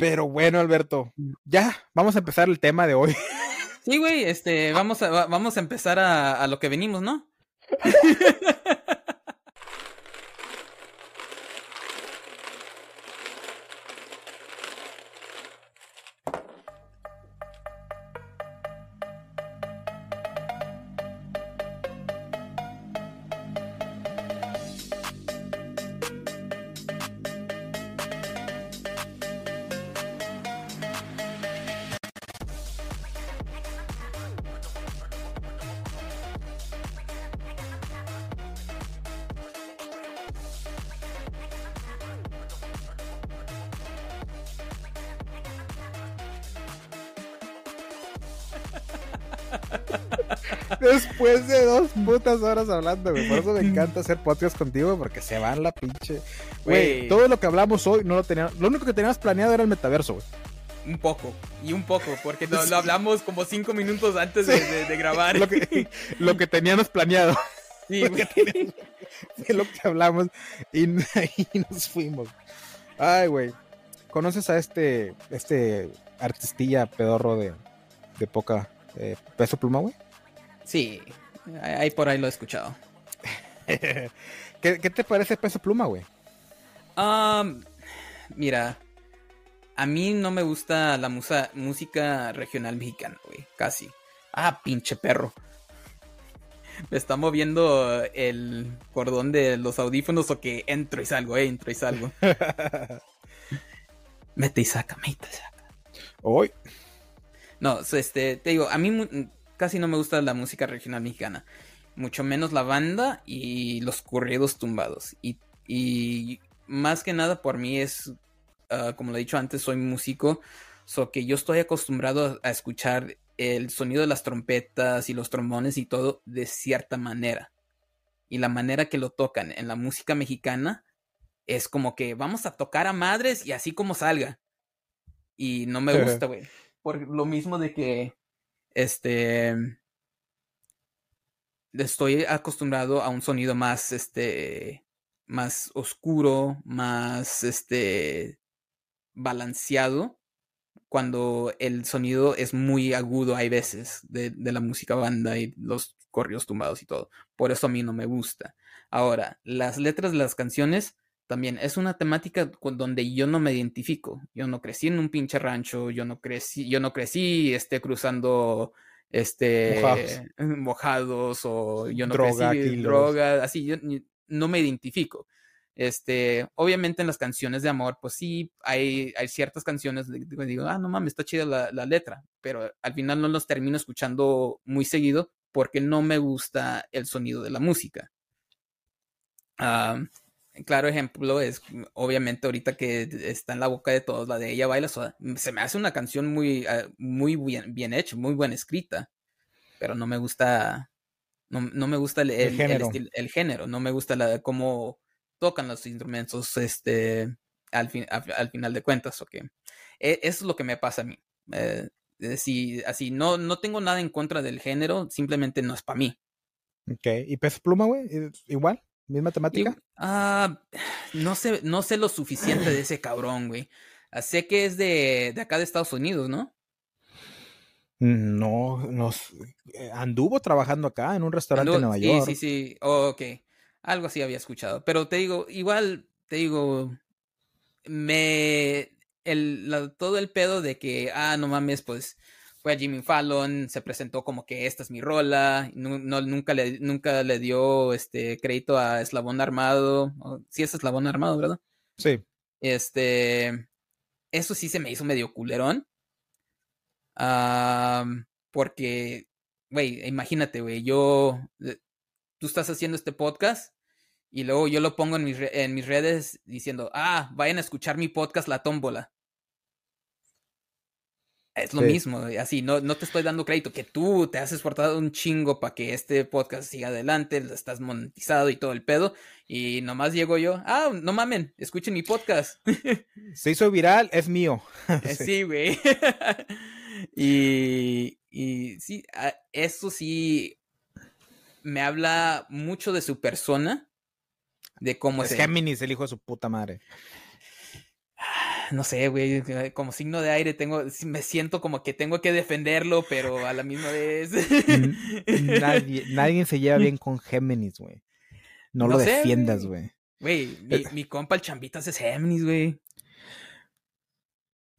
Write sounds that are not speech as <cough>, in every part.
Pero bueno, Alberto, ya, vamos a empezar el tema de hoy. Sí, güey, este, vamos a, vamos a empezar a, a lo que venimos, ¿no? <laughs> putas horas hablando, güey. Por eso me encanta hacer podcast contigo, porque se van la pinche. Güey, todo lo que hablamos hoy no lo teníamos. Lo único que teníamos planeado era el metaverso, güey. Un poco, y un poco, porque lo, lo hablamos como cinco minutos antes de, de, grabar. Lo que, <laughs> lo que teníamos planeado. Sí, lo, que teníamos, lo que hablamos y, <laughs> y nos fuimos. Ay, güey. ¿Conoces a este, este artistilla pedorro de, de poca eh, peso pluma, güey? Sí, ahí por ahí lo he escuchado. <laughs> ¿Qué, ¿Qué, te parece peso pluma, güey? Um, mira, a mí no me gusta la musa, música regional mexicana, güey, casi. Ah, pinche perro. Me está moviendo el cordón de los audífonos o que entro y salgo, eh, entro y salgo. <laughs> mete y saca, mete y saca. Hoy. No, este, te digo, a mí casi no me gusta la música regional mexicana. Mucho menos la banda y los corridos tumbados. Y, y más que nada por mí es, uh, como lo he dicho antes, soy músico. So que yo estoy acostumbrado a escuchar el sonido de las trompetas y los trombones y todo de cierta manera. Y la manera que lo tocan en la música mexicana es como que vamos a tocar a madres y así como salga. Y no me gusta, güey. Por lo mismo de que este estoy acostumbrado a un sonido más este más oscuro, más este balanceado cuando el sonido es muy agudo hay veces de, de, la música banda y los corridos tumbados y todo. Por eso a mí no me gusta. Ahora, las letras de las canciones también es una temática con donde yo no me identifico. Yo no crecí en un pinche rancho, yo no crecí, yo no crecí este, cruzando este mojados, <laughs> mojados o yo no droga, crecí droga, así yo no me identifico. Este, obviamente en las canciones de amor, pues sí, hay, hay ciertas canciones que digo, ah, no mames, está chida la, la, letra, pero al final no los termino escuchando muy seguido porque no me gusta el sonido de la música. Claro ejemplo es, obviamente, ahorita que está en la boca de todos, la de ella baila soda. Se me hace una canción muy, uh, muy bien, bien hecha, muy buena escrita, pero no me gusta, no, no me gusta el, el, el, género. El, estilo, el, género. no me gusta la, cómo tocan los instrumentos, este, al, fin, al, al final de cuentas, ok. E, eso es lo que me pasa a mí. Eh, si, así, no, no tengo nada en contra del género, simplemente no es para mí. Ok, ¿y pez pluma, güey? ¿Igual? ¿Misma temática? Ah, uh, no sé, no sé lo suficiente de ese cabrón, güey. Sé que es de, de acá de Estados Unidos, ¿no? No, nos anduvo trabajando acá en un restaurante anduvo, en Nueva York. Sí, sí, sí. Oh, ok. Algo así había escuchado. Pero te digo, igual, te digo, me. El, la, todo el pedo de que, ah, no mames, pues fue a Jimmy Fallon, se presentó como que esta es mi rola, no, no, nunca, le, nunca le dio este crédito a Eslabón Armado, sí es Eslabón Armado, ¿verdad? Sí. Este, eso sí se me hizo medio culerón, uh, porque, güey, imagínate, güey, yo, tú estás haciendo este podcast y luego yo lo pongo en mis, en mis redes diciendo, ah, vayan a escuchar mi podcast La Tómbola. Es lo sí. mismo, así, no, no te estoy dando crédito, que tú te has esforzado un chingo para que este podcast siga adelante, estás monetizado y todo el pedo, y nomás llego yo, ah, no mamen, escuchen mi podcast. <laughs> Se hizo viral, es mío. <laughs> sí, güey. <laughs> y, y sí, eso sí me habla mucho de su persona, de cómo es. Es Géminis, el hijo de su puta madre. <laughs> no sé, güey, como signo de aire tengo, me siento como que tengo que defenderlo, pero a la misma vez. nadie, <laughs> nadie se lleva bien con Géminis, güey. No, lo defiendas, güey. Güey, mi, mi, compa el Chambitas es Géminis, güey.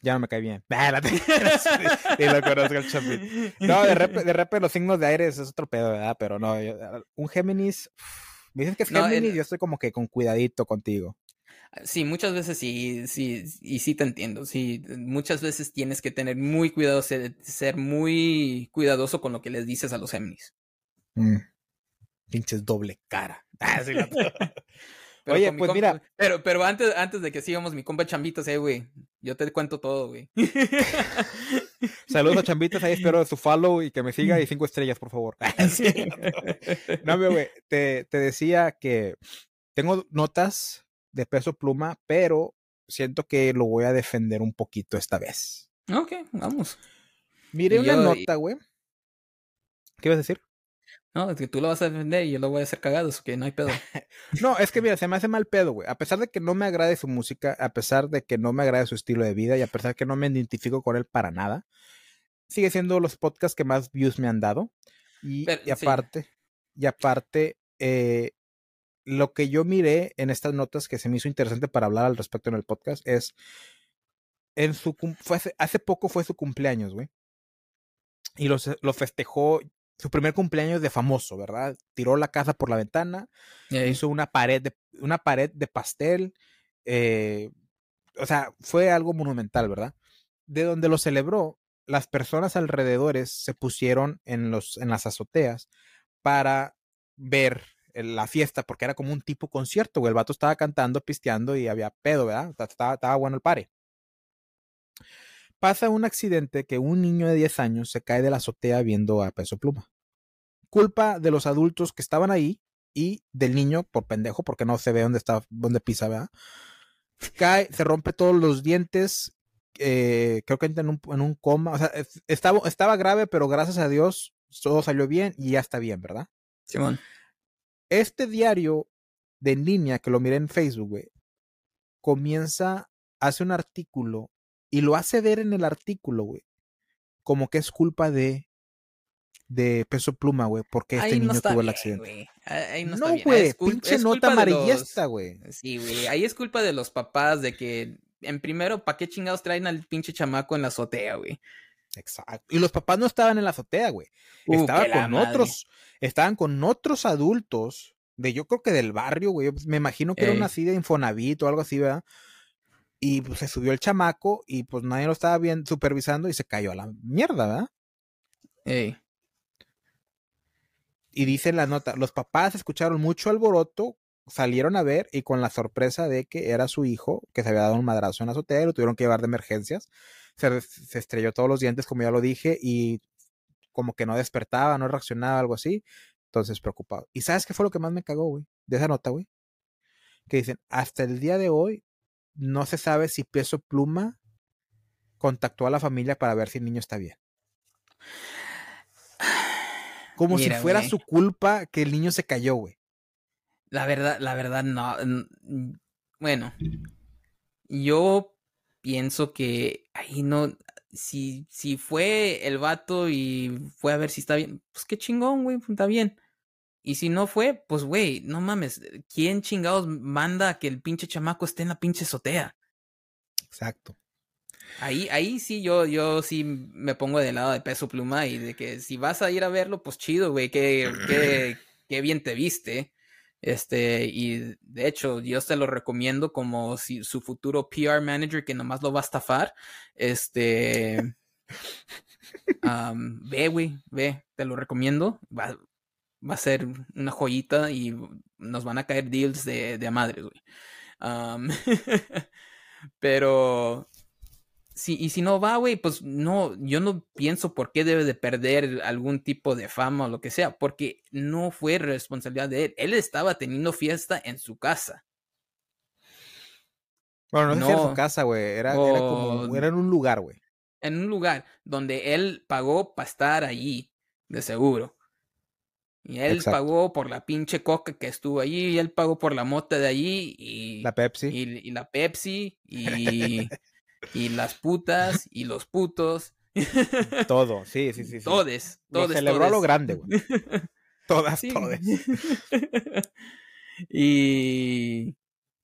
Ya no me cae bien. <laughs> sí, lo conozco el. No, de repente, los signos de aire es otro pedo, ¿verdad? Pero no, un Géminis. Me dicen que es Géminis, yo estoy como que con cuidadito contigo. Sí, muchas veces sí, sí, y sí te entiendo. Sí, muchas veces tienes que tener muy cuidado, ser, muy cuidadoso con lo que les dices a los Géminis. Mm. Pinches doble cara. <laughs> Ah, <laughs> Oye, pues mira. Pero, pero antes, antes de que sigamos, mi compa Chambitas, eh, güey. Yo te cuento todo, güey. <laughs> Saludos a Chambitas, ahí espero su follow y que me siga y cinco estrellas, por favor. no, güey, te, te decía que tengo notas de peso pluma, pero siento que lo voy a defender un poquito esta vez. Ok, vamos. Mire una nota, güey. ¿Qué ibas a decir? No, es que tú lo vas a defender y yo lo voy a hacer cagado, es que no hay pedo. <laughs> no, es que mira, se me hace mal pedo, güey. A pesar de que no me agrade su música, a pesar de que no me agrade su estilo de vida y a pesar de que no me identifico con él para nada, sigue siendo los podcasts que más views me han dado. Y, aparte, y aparte, eh, lo que yo miré en estas notas que se me hizo interesante para hablar al respecto en el podcast es, en su, fue hace, poco fue su cumpleaños, güey. Y lo, lo festejó su primer cumpleaños de famoso, ¿verdad? Tiró la casa por la ventana, hizo una pared de, una pared de pastel, eh, o sea, fue algo monumental, ¿verdad? De donde lo celebró, las personas alrededores se pusieron en, los, en las azoteas para ver la fiesta, porque era como un tipo concierto, güey. El vato estaba cantando, pisteando y había pedo, ¿verdad? Estaba, estaba bueno el pare. Pasa un accidente que un niño de 10 años se cae de la azotea viendo a Peso Pluma. Culpa de los adultos que estaban ahí y del niño por pendejo, porque no se ve dónde está, dónde pisa, ¿verdad? Cae, se rompe todos los dientes, eh, creo que entra en un, coma, o sea, estaba, estaba grave, pero gracias a Dios todo salió bien y ya está bien, ¿verdad? Simón. Este diario de en línea que lo miré en Facebook, güey, comienza, hace un artículo y lo hace ver en el artículo, güey, como que es culpa de de peso pluma, güey, porque este niño tuvo el accidente. no, güey, pinche nota amarillista, güey. Sí, güey, ahí es culpa de los papás de que, en primero, ¿para qué chingados traen al pinche chamaco en la azotea, güey? Exacto. Y los papás no estaban en la azotea, güey. Uh, estaban con otros, estaban con otros adultos de yo creo que del barrio, güey. Me imagino que era una así de Infonavit o algo así, ¿verdad? Y pues se subió el chamaco y pues nadie lo estaba bien supervisando y se cayó a la mierda, ¿verdad? Ey. Y dice la nota, los papás escucharon mucho alboroto, salieron a ver y con la sorpresa de que era su hijo que se había dado un madrazo en la azotea y lo tuvieron que llevar de emergencias se, estrelló todos los dientes, como ya lo dije, y como que no despertaba, no reaccionaba, algo así. Entonces, preocupado. ¿Y sabes qué fue lo que más me cagó, güey? De esa nota, güey. Que dicen, hasta el día de hoy no se sabe si Peso Pluma contactó a la familia para ver si el niño está bien. Como si fuera su culpa que el niño se cayó, güey. La verdad, la verdad, no. Bueno, yo pienso que ahí no, si, si fue el vato y fue a ver si está bien, pues qué chingón, güey, está bien. Y si no fue, pues güey, no mames, ¿quién chingados manda que el pinche chamaco esté en la pinche azotea? Exacto. Ahí, ahí sí yo, yo sí me pongo del lado de peso pluma y de que si vas a ir a verlo, pues chido, güey, qué, qué, qué bien te viste. Este, y de hecho, yo te lo recomiendo como si su futuro PR manager que nomás lo va a estafar. Este, <laughs> ve, güey, ve, te lo recomiendo. Va, va, a ser una joyita y nos van a caer deals de, de madre, güey. <laughs> pero Sí, y si no va, güey, pues no, yo no pienso por qué debe de perder algún tipo de fama o lo que sea, porque no fue responsabilidad de él. Él estaba teniendo fiesta en su casa. Bueno, no, en su casa, güey, era, era, como, era en un lugar, güey. En un lugar donde él pagó para estar allí, de seguro. Y él pagó por la pinche coca que estuvo allí, y él pagó por la mota de allí, y... La Pepsi. Y, y la Pepsi, y... <laughs> y las putas y los putos. <laughs> Todo, sí, sí, sí. sí. Todes, Lo todes, celebró lo todes. grande, güey. <laughs> Todas, Sí. todas. <laughs> y,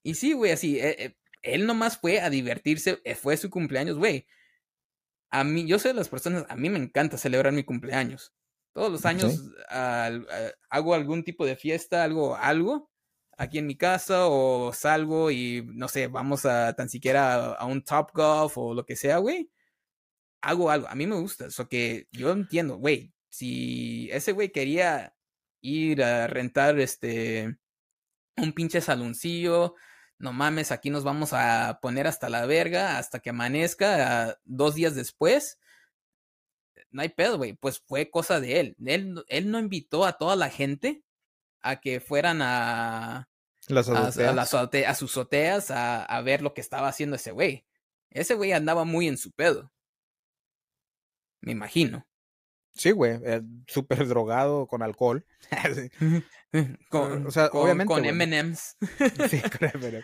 y sí, güey, así, eh, eh, él nomás fue a divertirse, eh, fue su cumpleaños, güey. A mí, yo soy de las personas, a mí me encanta celebrar mi cumpleaños. Todos los años al- a- hago algún tipo de fiesta, algo, algo, aquí en mi casa, o salgo y, no sé, vamos a tan siquiera a, un Top Golf o lo que sea, güey. Hago algo, a mí me gusta, eso que yo entiendo, güey, si ese güey quería ir a rentar este un pinche saloncillo. No mames, aquí nos vamos a poner hasta la verga hasta que amanezca dos días después. No hay pedo, güey. Pues fue cosa de él. él. Él no invitó a toda la gente a que fueran a, Las a, a azoteas. las azote- a sus azoteas a, a ver lo que estaba haciendo ese güey. Ese güey andaba muy en su pedo. Me imagino. Sí, güey. eh, Súper drogado con alcohol. <laughs> <laughs> Con, o sea, con- obviamente, Con. MMs. <laughs> sí, con el-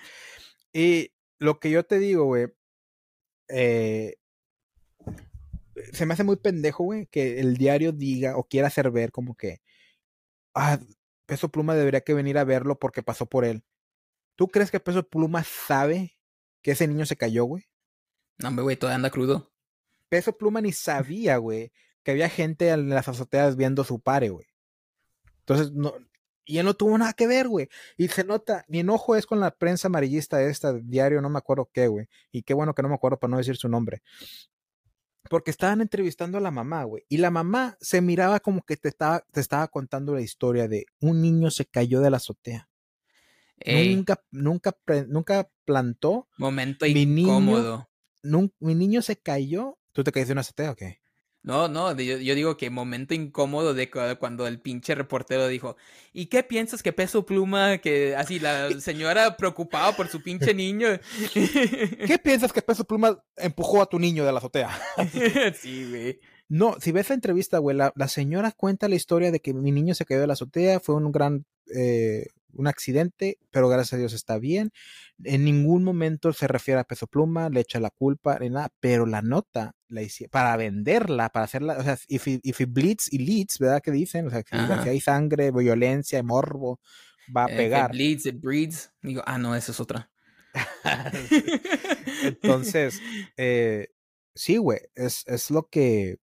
Y lo que yo te digo, güey. eh, se me hace muy pendejo, güey, que el diario diga o quiera hacer ver como que. Ah, Peso Pluma debería que venir a verlo porque pasó por él. ¿Tú crees que Peso Pluma sabe que ese niño se cayó, güey? No, hombre, güey, todavía anda crudo. Peso Pluma ni sabía, güey, que había gente en las azoteas viendo su pare, güey. Entonces, no. Y él no tuvo nada que ver, güey. Y se nota, mi enojo es con la prensa amarillista esta, diario, no me acuerdo qué, güey. Y qué bueno que no me acuerdo para no decir su nombre. Porque estaban entrevistando a la mamá, güey. Y la mamá se miraba como que te estaba, te estaba contando la historia de un niño se cayó de la azotea. Ey, Nunca, nunca, nunca plantó. momento mi niño- incómodo. nun- mi niño se cayó. ¿Tú te caíste de una azotea o qué? No, no, yo, yo digo que momento incómodo de cu- cuando el pinche reportero dijo, ¿y qué piensas que Peso Pluma, que así la <laughs> señora preocupada por su pinche niño? ¿Qué <laughs> piensas que Peso Pluma empujó a tu niño de la azotea? <laughs> sí, güey. No, si ves la entrevista, güey, la, la señora cuenta la historia de que mi niño se cayó de la azotea, fue un gran, eh, un accidente, pero gracias a Dios está bien. En ningún momento se refiere a Peso Pluma, le echa la culpa, ni nada, pero la nota, la hici- para venderla, para hacerla, o sea, if it, if it bleeds, it leads, ¿verdad? que dicen? O sea, si, hay sangre, violencia, morbo, va a Eh, pegar. It bleeds, it breeds. Digo, ah, no, esa es otra. <laughs> Entonces, eh, sí, güey, es, es lo que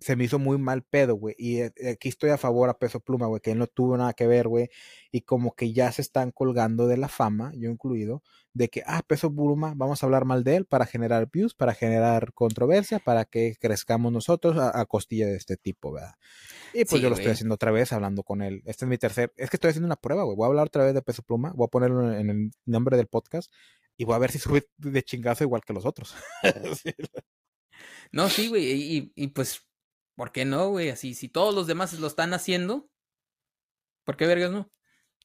se me hizo muy mal pedo, güey. Y eh, aquí estoy a favor a Peso Pluma, güey, que él no tuvo nada que ver, güey. Y como que ya se están colgando de la fama, yo incluido, de que, ah, Peso Pluma, vamos a hablar mal de él para generar views, para generar controversia, para que crezcamos nosotros a, a costilla de este tipo, ¿verdad? Y pues Sí, yo lo estoy haciendo otra vez, hablando con él. Este es mi tercer, es que estoy haciendo una prueba, güey. Voy a hablar otra vez de Peso Pluma, voy a ponerlo en el nombre del podcast y voy a ver si sube de chingazo igual que los otros. Sí. <laughs> <laughs> No, sí, güey, y, y- y pues, ¿por qué no, güey? Así, si todos los demás lo están haciendo, ¿por qué vergas no?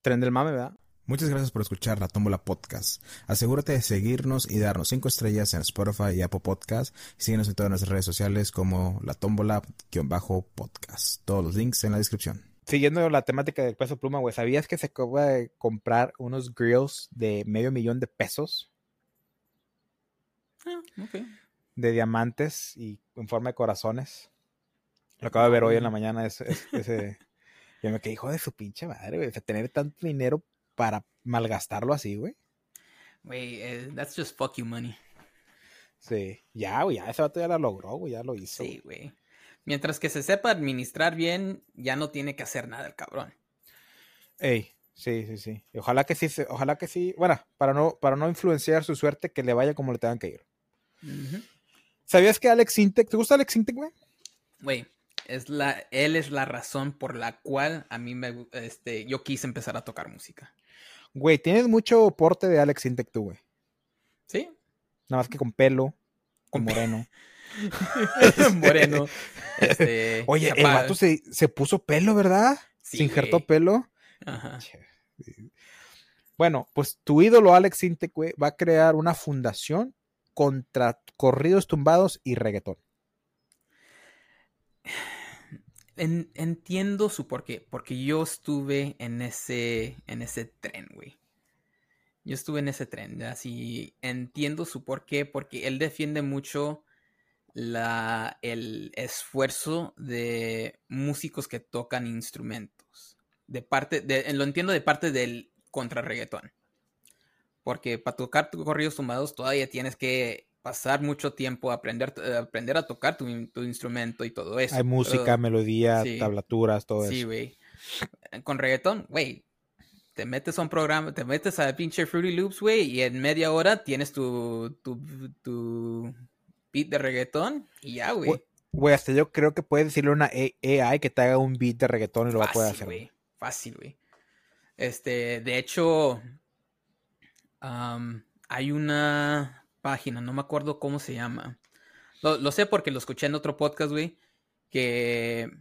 Tren del mame, ¿verdad? Muchas gracias por escuchar La Tómbola Podcast. Asegúrate de seguirnos y darnos 5 estrellas en Spotify y Apple Podcast. Síguenos en todas nuestras redes sociales como La Tómbola-podcast. Todos los links en la descripción. Siguiendo la temática del peso pluma, güey, ¿sabías que se acaba de comprar unos grills de medio millón de pesos Ah, ok. de diamantes y en forma de corazones? Lo acabo de ver hoy en la mañana, ese, ese, Yo me quedé, hijo de su pinche madre, güey, o sea, tener tanto dinero para malgastarlo así, güey. Güey, eh, that's just fuck you money. Sí, ya, güey, ya ese vato ya la logró, güey, ya lo hizo. Sí, güey. Mientras que se sepa administrar bien, ya no tiene que hacer nada el cabrón. Ey, sí, sí, sí. Y Ojalá que sí, ojalá que sí. Bueno, para no, para no influenciar su suerte, que le vaya como le tengan que ir. ¿Sabías que Alex Intec, ¿te gusta Alex Intec, güey? Güey, es la, él es la razón por la cual a mí me, este, yo quise empezar a tocar música. Güey, tienes mucho porte de Alex Intec tú, güey. ¿Sí? Nada más que con pelo, con moreno. <laughs> Moreno. Este, <laughs> Oye, el chapa- vato se, se puso pelo, ¿verdad? Sí, se injertó güey. pelo. Ajá. Bueno, pues tu ídolo Alex Intec, güey, va a crear una fundación contra corridos tumbados y reggaetón. En- entiendo su porqué, porque yo estuve en ese, en ese tren, güey. Yo estuve en ese tren, así entiendo su por qué, porque él defiende mucho la, el esfuerzo de músicos que tocan instrumentos. De parte, de, lo entiendo de parte del contra reggaetón. Porque para tocar corridos tumbados todavía tienes que pasar mucho tiempo a aprender, eh, aprender a tocar tu, instrumento y todo eso. Hay música, melodía, tablaturas, todo eso. Sí, güey. Con reggaetón, güey, te metes a un programa, te metes a pinche Fruity Loops, güey, y en media hora tienes tu, tu, tu beat de reggaetón y ya, güey. Güey, hasta yo creo que puedes decirle a una AI que te haga un beat de reggaetón y lo va a poder hacer. Güey. Fácil, güey. Este, de hecho, hay una página, no me acuerdo cómo se llama. Lo, sé porque lo escuché en otro podcast, güey, que...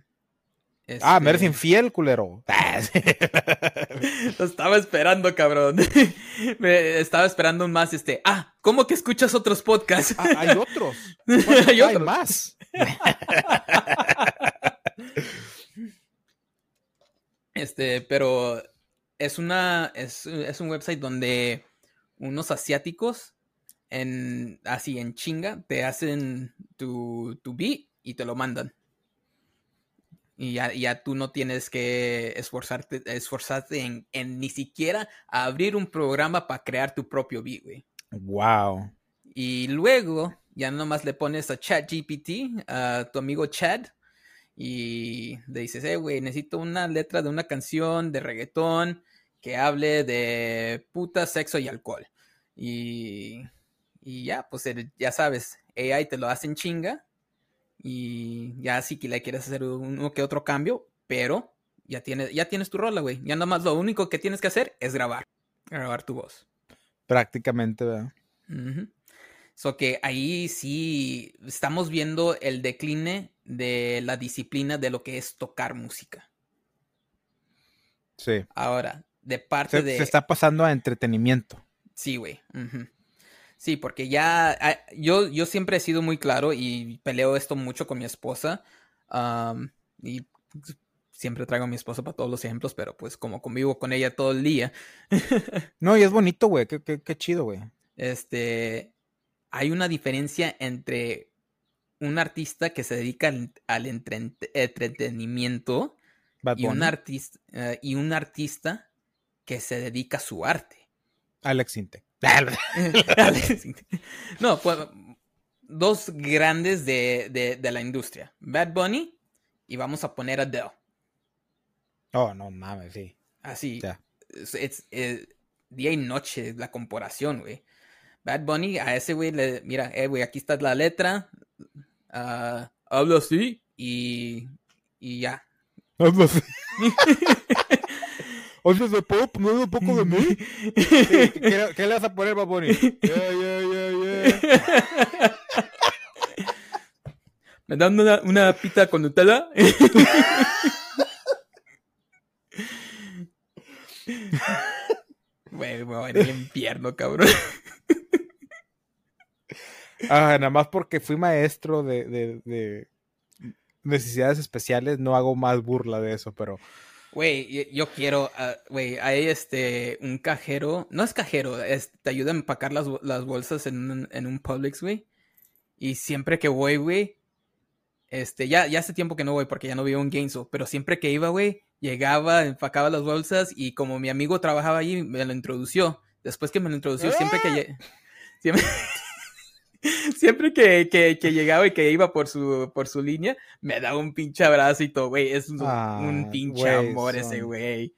Ah, me eres este infiel, culero. <laughs> <laughs> lo estaba esperando, cabrón. <laughs> me estaba esperando un más, este... Ah, ¿cómo que escuchas otros podcasts? Ah, hay otros. hay, hay más. este, pero es una... Es, es un website donde unos asiáticos en así en chinga te hacen tu, tu beat y te lo mandan. Y ya, ya, tú no tienes que esforzarte, esforzarte en, en, ni siquiera abrir un programa para crear tu propio beat, güey. Wow. Y luego ya nomás le pones a ChatGPT, a tu amigo Chad, y le dices, eh, güey, necesito una letra de una canción de reggaetón que hable de puta, sexo y alcohol. Y, y ya, pues ya sabes, AI te lo hace en chinga. Y ya sí que le quieres hacer uno que otro cambio, pero ya tienes, ya tienes tu rola, güey. Ya nada más lo único que tienes que hacer es grabar. Grabar tu voz. Prácticamente, ¿verdad? So que ahí sí estamos viendo el decline de la disciplina de lo que es tocar música. Sí. Ahora, de parte de. Se está pasando a entretenimiento. Sí, güey. Sí, porque ya ah, yo, yo siempre he sido muy claro y peleo esto mucho con mi esposa. y siempre traigo a mi esposa para todos los ejemplos, pero pues como convivo con ella todo el día. <laughs> no, y es bonito, güey. Qué, qué, chido, güey. Este. Hay una diferencia entre un artista que se dedica al, entretenimiento y un, artista, eh, y un artista que se dedica a su arte. Alex Intec. <laughs> no, pues, dos grandes de, la industria. Bad Bunny y vamos a poner a Adele. Oh, no mames, sí. Así. Es, eh, día y noche la comparación, güey. Bad Bunny, a ese güey le, mira, eh, güey, aquí está la letra. Uh, hablo así y, y ya. Hablo así. <laughs> Oye, ¿se puedo poner un poco de mí? <laughs> ¿qué, le vas a poner, Baboni? <laughs> Yeah, yeah, yeah, yeah. ¿Me dan una, una pita con Nutella? <laughs> Güey, me voy al infierno, cabrón. Ah, nada más porque fui maestro de, de, de, necesidades especiales, no hago más burla de eso, pero Güey, yo quiero, ah, güey, hay este, un cajero, no es cajero, te ayuda a empacar las, bolsas en un, en un Publix, güey. Y siempre que voy, güey, este, ya, ya hace tiempo que no voy porque ya no vivo en Gainesville, pero siempre que iba, güey, llegaba, empacaba las bolsas y como mi amigo trabajaba allí, me lo introdució. Después que me lo introdució, siempre que... ¡Ah! Siempre... <laughs> Siempre que, que, llegaba y que iba por su, por su línea, me daba un pinche abrazo y todo, güey. Es un, ah, pinche amor ese güey.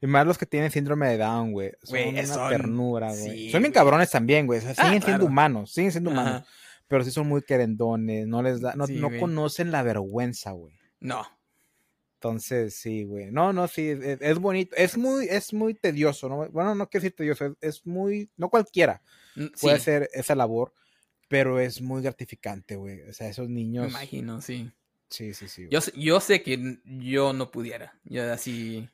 Y más los que tienen síndrome de Down, güey. Son una ternura, güey. son bien cabrones también, güey. Ah, siguen siendo humanos, siguen siendo humanos. Pero sí son muy querendones, no les da, no, no conocen la vergüenza, güey. No. Entonces, sí, güey. No, no, sí, es, bonito. Es muy, es muy tedioso, ¿no? Bueno, no quiero decir tedioso, es, muy, no cualquiera mm, puede hacer esa labor pero es muy gratificante, güey. O sea, esos niños. Me imagino, sí. Sí, sí, sí. Yo, yo sé que yo no pudiera. Yo así.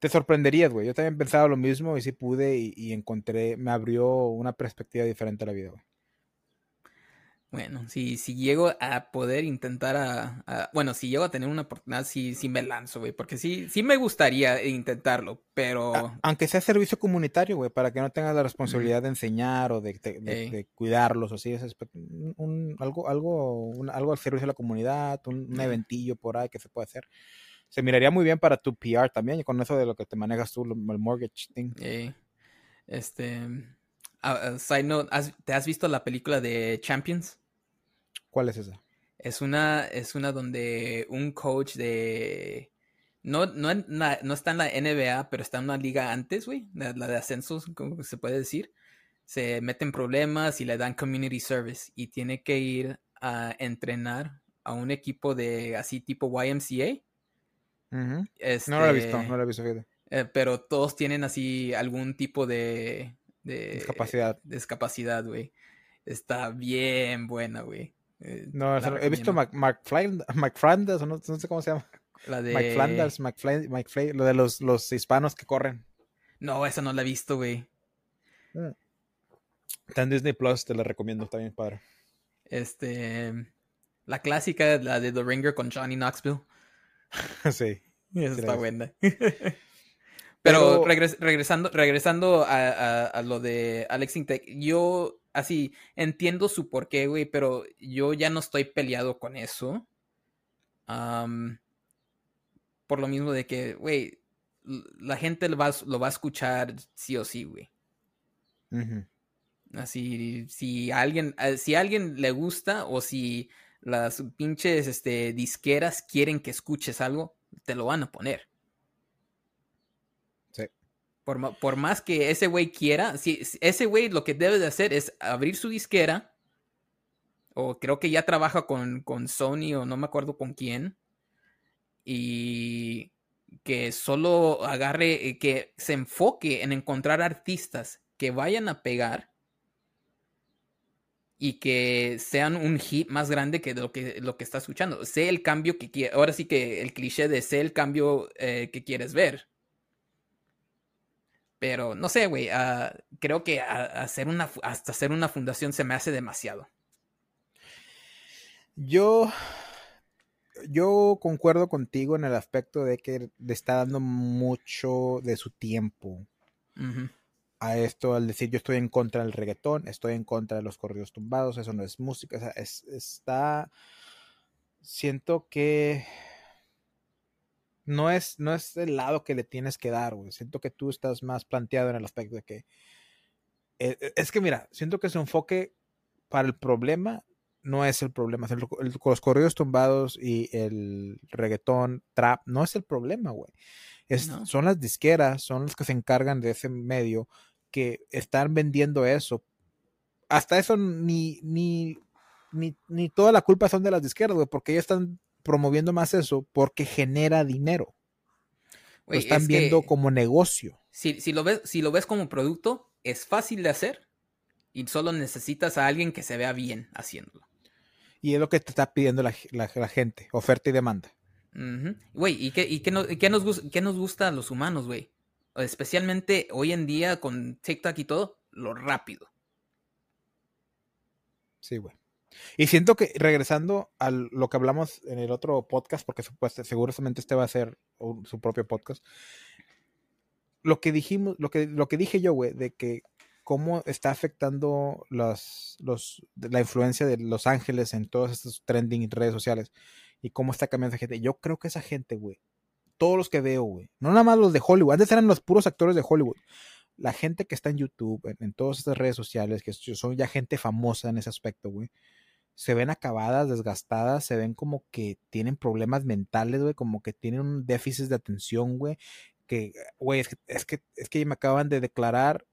Te sorprenderías, güey. Yo también pensaba lo mismo y sí pude y, encontré, me abrió una perspectiva diferente a la vida, güey. Bueno, si, si llego a poder intentar a, Bueno, si llego a tener una oportunidad, sí, sí me lanzo, güey. Porque sí, sí me gustaría intentarlo, pero... aunque sea servicio comunitario, güey, para que no tengas la responsabilidad de enseñar o de, cuidarlos o así. Es un, algo, algo, algo al servicio de la comunidad, un, eventillo por ahí que se puede hacer. Se miraría muy bien para tu PR también, y con eso de lo que te manejas tú, el mortgage thing. Este... side note, ¿te has visto la película de Champions? ¿Cuál es esa? Es una, es una donde un coach de... No, no, no está en la NBA, pero está en una liga antes, güey, la, de ascensos, como se puede decir. Se mete en problemas y le dan community service y tiene que ir a entrenar a un equipo de así tipo YMCA. no lo he visto, no lo he visto. Eh, pero todos tienen así algún tipo de, de discapacidad. Discapacidad, güey. Está bien buena, güey. Eh, no, he visto McFlanders, no, no, sé cómo se llama. La de... McFlanders, McFly, lo de los, los hispanos que corren. No, esa no la he visto, güey. Mm. Está en Disney Plus, te la recomiendo, está bien padre. Este. La clásica, la de The Ringer con Johnny Knoxville. <laughs> sí. <laughs> Esa está buena. <laughs> Pero, regresando, regresando a, a, lo de Alex Intec, yo así, entiendo su porqué, güey, pero yo ya no estoy peleado con eso. por lo mismo de que, güey, la gente lo va, lo va, a escuchar sí o sí, güey. Así, si alguien, eh, si a alguien le gusta o si las pinches este, disqueras quieren que escuches algo, te lo van a poner. Por, más que ese güey quiera, si, ese güey lo que debe de hacer es abrir su disquera, o creo que ya trabaja con, con Sony o no me acuerdo con quién, y que solo agarre, eh, que se enfoque en encontrar artistas que vayan a pegar y que sean un hit más grande que lo que, lo que está escuchando. Sé el cambio que quiere, ahora sí que el cliché de sé el cambio eh, que quieres ver. Pero no sé, güey. Ah, creo que hacer una, hasta hacer una fundación se me hace demasiado. Yo. Yo concuerdo contigo en el aspecto de que le está dando mucho de su tiempo a esto, al decir yo estoy en contra del reggaetón, estoy en contra de los corridos tumbados, eso no es música, o sea, está. Siento que no es, no es el lado que le tienes que dar, güey. Siento que tú estás más planteado en el aspecto de que. Eh, eh, es que mira, siento que su enfoque para el problema no es el problema. los corridos tumbados y el reggaetón, trap, no es el problema, güey. Son las disqueras, son los que se encargan de ese medio que están vendiendo eso. Hasta eso ni, ni, ni, ni toda la culpa son de las disqueras, güey, porque ellos están promoviendo más eso porque genera dinero. lo están viendo como negocio. Si, si, lo ves, si lo ves como producto, es fácil de hacer y solo necesitas a alguien que se vea bien haciéndolo. Y es lo que te está pidiendo la, gente, oferta y demanda. Güey, ¿y, qué, y qué, nos, qué nos gusta a los humanos, güey? Especialmente hoy en día con TikTok y todo, lo rápido. Sí, güey. Y siento que regresando a lo que hablamos en el otro podcast, porque seguramente este va a ser su propio podcast, lo que dijimos, lo que, lo que dije yo, güey, de que cómo está afectando los, los, la influencia de Los Ángeles en todos estos trending redes sociales y cómo está cambiando esa gente. Yo creo que esa gente, güey, todos los que veo, güey, no nada más los de Hollywood, antes eran los puros actores de Hollywood. La gente que está en YouTube, en, en todas estas redes sociales, que son ya gente famosa en ese aspecto, güey, se ven acabadas, desgastadas, se ven como que tienen problemas mentales, güey, como que tienen un déficit de atención, güey, que, güey, es que, es que, es que me acaban de declarar,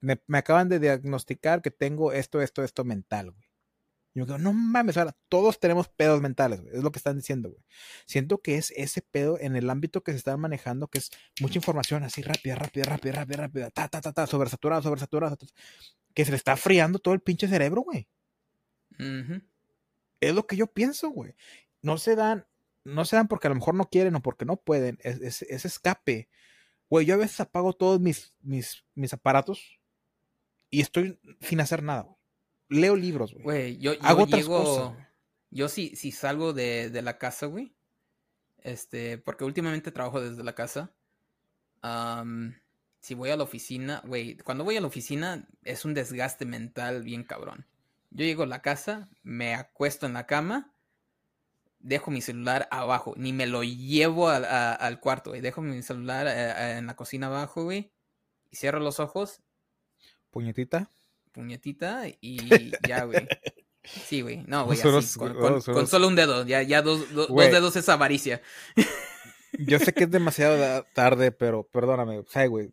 me, acaban de diagnosticar que tengo esto, esto, esto mental, güey. Yo digo, no mames, ahora todos tenemos pedos mentales, güey, es lo que están diciendo, güey. Siento que es ese pedo en el ámbito que se está manejando, que es mucha información así rápida, rápida, rápida, rápida, rápida, ta, ta, ta, ta, sobresaturada, sobresaturada, que se le está friando todo el pinche cerebro, güey. Es lo que yo pienso, güey. No se dan, no se dan porque a lo mejor no quieren o porque no pueden. Es, escape. Güey, yo a veces apago todos mis, mis, mis aparatos y estoy sin hacer nada, güey. leo libros, güey. Güey, yo, yo Hago otras llego- cosas. Yo sí, si salgo de, de la casa, güey. Este, porque últimamente trabajo desde la casa. si voy a la oficina, güey, cuando voy a la oficina es un desgaste mental bien cabrón. Yo llego a la casa, me acuesto en la cama, dejo mi celular abajo, ni me lo llevo al, a- al cuarto, güey. Dejo mi celular eh, en la cocina abajo, güey. Y cierro los ojos, Puñetita. puñetita y <laughs> ya, güey. Sí, güey. No, güey. Así, con, solo un dedo. Ya, ya dos, do- dos dedos es avaricia. Yo sé que es demasiado tarde, pero perdóname. O sea, güey.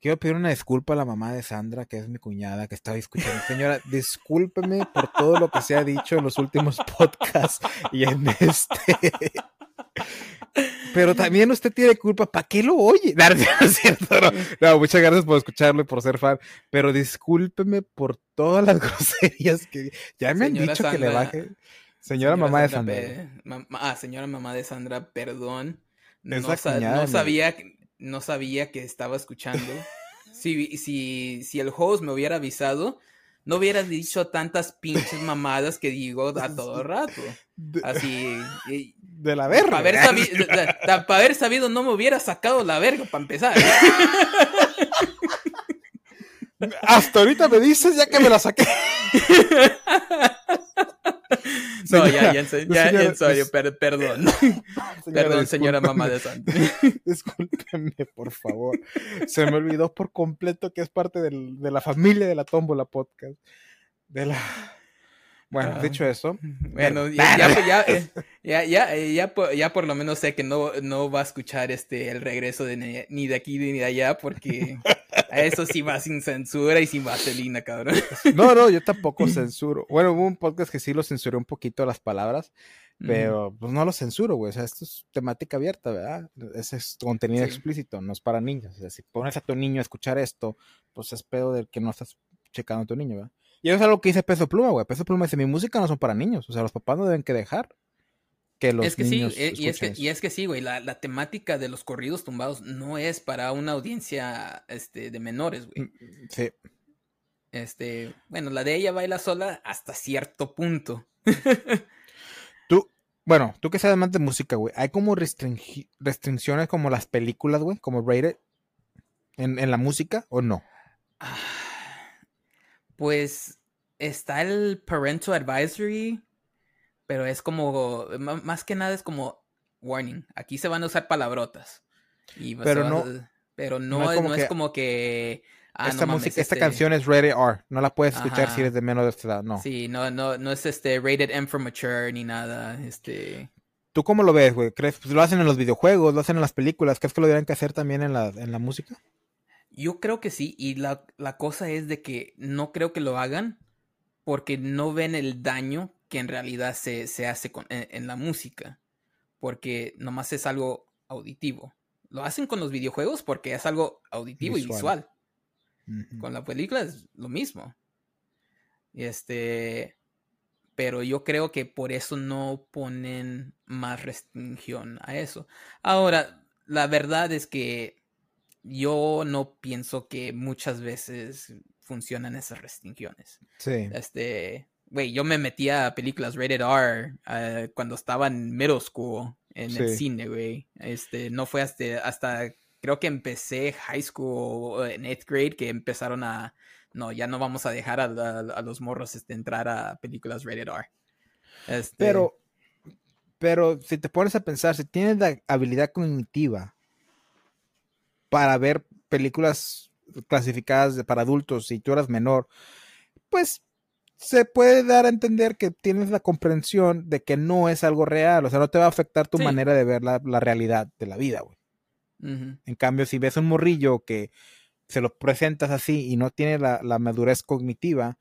Quiero pedir una disculpa a la mamá de Sandra, que es mi cuñada, que estaba escuchando. Señora, discúlpeme por todo lo que se ha dicho en los últimos <laughs> podcasts y en este. Pero también usted tiene culpa. ¿Para qué lo oye? <laughs> No, no cierto, no. No, muchas gracias por escucharlo y por ser fan. Pero discúlpeme por todas las <laughs> groserías que. Ya me Señora han dicho que le baje. Señora, mamá de Sandra, pe- ah, señora mamá de Sandra, perdón. No, sa- cuñada no sabía, que- no sabía que estaba escuchando. si, si, si el host me hubiera avisado, no hubiera dicho tantas pinches mamadas que digo a todo rato. Así. y- de la verga. Para haber, sabido, para haber sabido, no me hubiera sacado la verga para empezar. Hasta ahorita me dices ya que me la saqué. <laughs> No, ya, ya, en, se- ya, señora, en serio, dis- per- perdón. <laughs> Señora, Perdón, señora mamá de Santa. <laughs> Discúlpeme, por favor. Se me olvidó por completo que es parte del- de la familia de la Tómbola Podcast. De la. Bueno, dicho eso. <laughs> Bueno, ya, ya, <laughs> ya, eh, ya, ya, eh, ya, por, lo menos sé que no, no va a escuchar este el regreso de ni, de aquí ni de allá, porque a eso sí va sin censura y sin vaselina, cabrón. No, no, yo <laughs> tampoco censuro. Bueno, hubo un podcast que sí lo censuré un poquito las palabras, Mm. pero pues no lo censuro, güey. O sea, esto es temática abierta, ¿verdad? Ese es contenido Sí. explícito, no es para niños. O sea, si pones a tu niño a escuchar esto, pues es pedo del que no estás checando a tu niño, ¿verdad? Y eso es algo que dice Peso Pluma, güey. Peso Pluma dice, mi música no son para niños. O sea, los papás no deben que dejar que los es que sí, niños eh, y es que, y es que sí, güey, la, la temática de los corridos tumbados no es para una audiencia este, de menores, güey. Mm, Sí. Este, bueno, la de ella baila sola hasta cierto punto. <laughs> Tú, bueno, tú que sabes más de música, güey, ¿hay como restricciones como las películas, güey? Como rated en, en la música o no? Ah, Pues está el parental advisory, pero es como, más que nada es como warning. Aquí se van a usar palabrotas. Y se Pero va- no- pero no, no es es, como no es que como que ah, esta no mames, música, esta este- canción es rated R. No la puedes escuchar si eres de menos de esta edad, no. Sí, no, no, no es este rated M for mature ni nada. Este. ¿Tú cómo lo ves, güey? ¿Crees? Pues lo hacen en los videojuegos, lo hacen en las películas. ¿Crees que lo deberían que hacer también en la, en la música? Yo creo que sí, y la, la cosa es de que no creo que lo hagan porque no ven el daño que en realidad se, se hace con- en, en la música, porque nomás es algo auditivo. Lo hacen con los videojuegos porque es algo auditivo y Visual. Con la película es lo mismo. Y Este, pero yo creo que por eso no ponen más restricción a eso. Ahora, la verdad es que yo no pienso que muchas veces funcionan esas restricciones. Sí. Este, güey, yo me metía a películas rated R eh, cuando estaba en middle school en el Sí. cine, güey. Este, no fue hasta, hasta creo que empecé high school en eighth grade que empezaron a no, ya no vamos a dejar a, a- a los morros este, entrar a películas rated R. Este, Pero, pero si te pones a pensar, si tienes la habilidad cognitiva para ver películas clasificadas para adultos y tú eras menor, pues se puede dar a entender que tienes la comprensión de que no es algo real, o sea, no te va a afectar tu Sí. manera de ver la, la realidad de la vida, güey. En cambio, si ves un morrillo que se lo presentas así y no tiene la, la madurez cognitiva,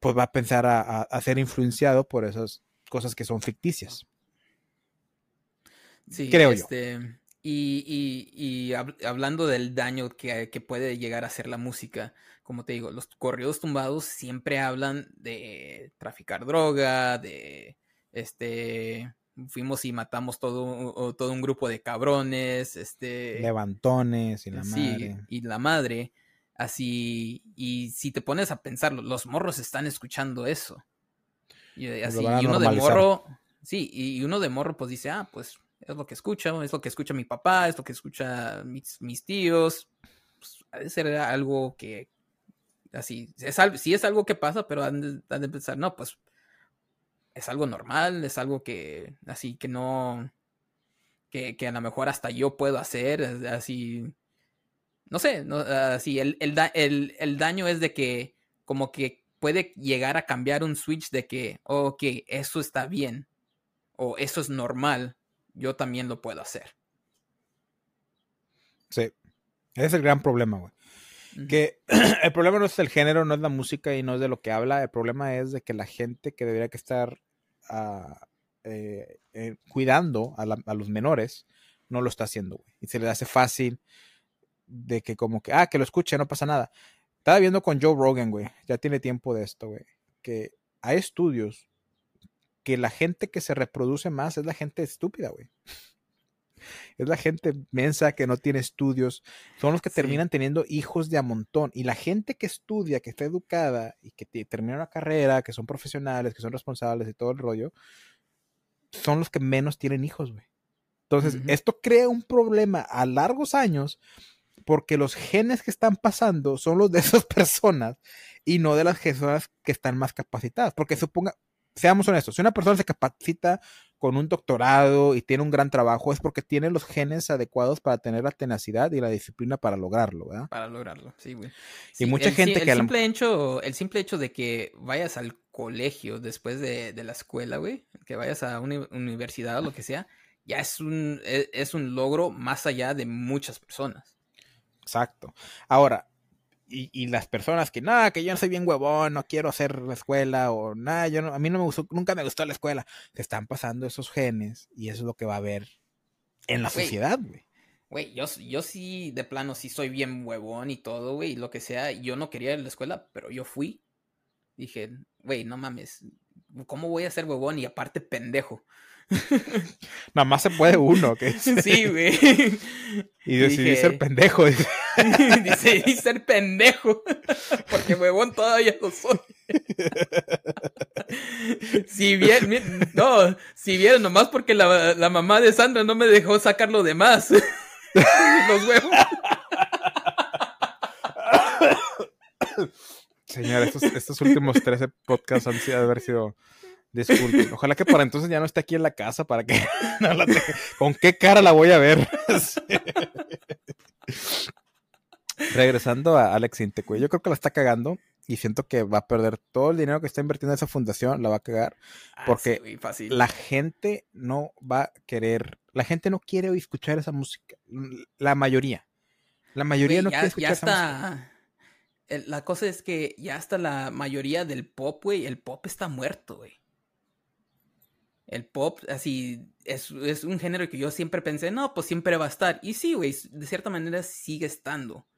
pues va a pensar a, a- a ser influenciado por esas cosas que son ficticias. Sí, Creo yo. Y, y- y hab- hablando del daño que, que puede llegar a hacer la música, como te digo, los corridos tumbados siempre hablan de traficar droga, de este fuimos y matamos todo, todo un grupo de cabrones, este Levantones y la sí, madre. y la madre. Así, y si te pones a pensarlo, los morros están escuchando eso. Y, Pues así, y uno de morro, sí, y uno de morro pues dice, ah, pues es lo que escucho, es lo que escucha mi papá, es lo que escucha mis, mis tíos. Pues, ha de ser algo que, así, es sí es algo que pasa, pero han de, pensar, no, pues es algo normal, es algo que, así, que no, que, que a lo mejor hasta yo puedo hacer, así, no sé, no, así, el, el, da- el- el daño es de que como que puede llegar a cambiar un switch de que, ok, eso está bien, o eso es normal, yo también lo puedo hacer. Sí. Ese es el gran problema, güey. Que <clears throat> el problema no es el género, no es la música y no es de lo que habla. El problema es de que la gente que debería que estar ah, eh, eh, cuidando a, la- a los menores no lo está haciendo, güey. Y se le hace fácil de que como que, ah, que lo escuche, no pasa nada. Estaba viendo con Joe Rogan, güey. Ya tiene tiempo de esto, güey. Que hay estudios que la gente que se reproduce más es la gente estúpida, güey. Es la gente mensa que no tiene estudios. Son los que Sí. terminan teniendo hijos de a montón. Y la gente que estudia, que está educada y que te- termina una carrera, que son profesionales, que son responsables y todo el rollo, son los que menos tienen hijos, güey. Entonces, esto crea un problema a largos años porque los genes que están pasando son los de esas <laughs> personas y no de las personas que están más capacitadas. Porque suponga, seamos honestos, si una persona se capacita con un doctorado y tiene un gran trabajo es porque tiene los genes adecuados para tener la tenacidad y la disciplina para lograrlo, ¿verdad? Para lograrlo, sí, güey. Y mucha el, gente el que simple hecho, el simple hecho de que vayas al colegio después de, de la escuela, güey, que vayas a una universidad o lo que sea, ya es un, e- es un logro más allá de muchas personas. Exacto. Ahora, y, y las personas que, nada, que yo no soy bien huevón, no quiero hacer la escuela, o nada, yo no, a mí no me gustó, nunca me gustó la escuela, se están pasando esos genes y eso es lo que va a haber en la sociedad, güey. Güey, yo, yo sí, de plano, sí soy bien huevón y todo, güey, y lo que sea. Yo no quería ir a la escuela, pero yo fui. Dije, güey, no mames, ¿cómo voy a ser huevón y aparte pendejo? Nada más se puede uno, que <laughs> Sí, güey. y decidí dije- ser pendejo. y <laughs> ser pendejo. <laughs> Porque huevón todavía lo soy. si bien, no, si bien, nomás porque la, la mamá de Sandra no me dejó sacar lo demás. Los huevos. Señor, estos, estos últimos 13 podcasts han sido, haber sido. Disculpen. Ojalá que para entonces ya no esté aquí en la casa para que <laughs> no la tenga- ¿Con qué cara la voy a ver? <laughs> Sí. Regresando a Alex Intec, güey, Yo creo que la está cagando y siento que va a perder todo el dinero que está invirtiendo en esa fundación, la va a cagar. Ah, Porque sí, güey, fácil. La gente no va a querer, la gente no quiere escuchar esa música. La mayoría. La mayoría no ya, quiere escuchar ya esa música. la cosa es que ya hasta la mayoría del pop, güey, el pop está muerto, güey. El pop, así, es, es un género que yo siempre pensé, no, pues siempre va a estar. Y sí, güey, de cierta manera sigue estando.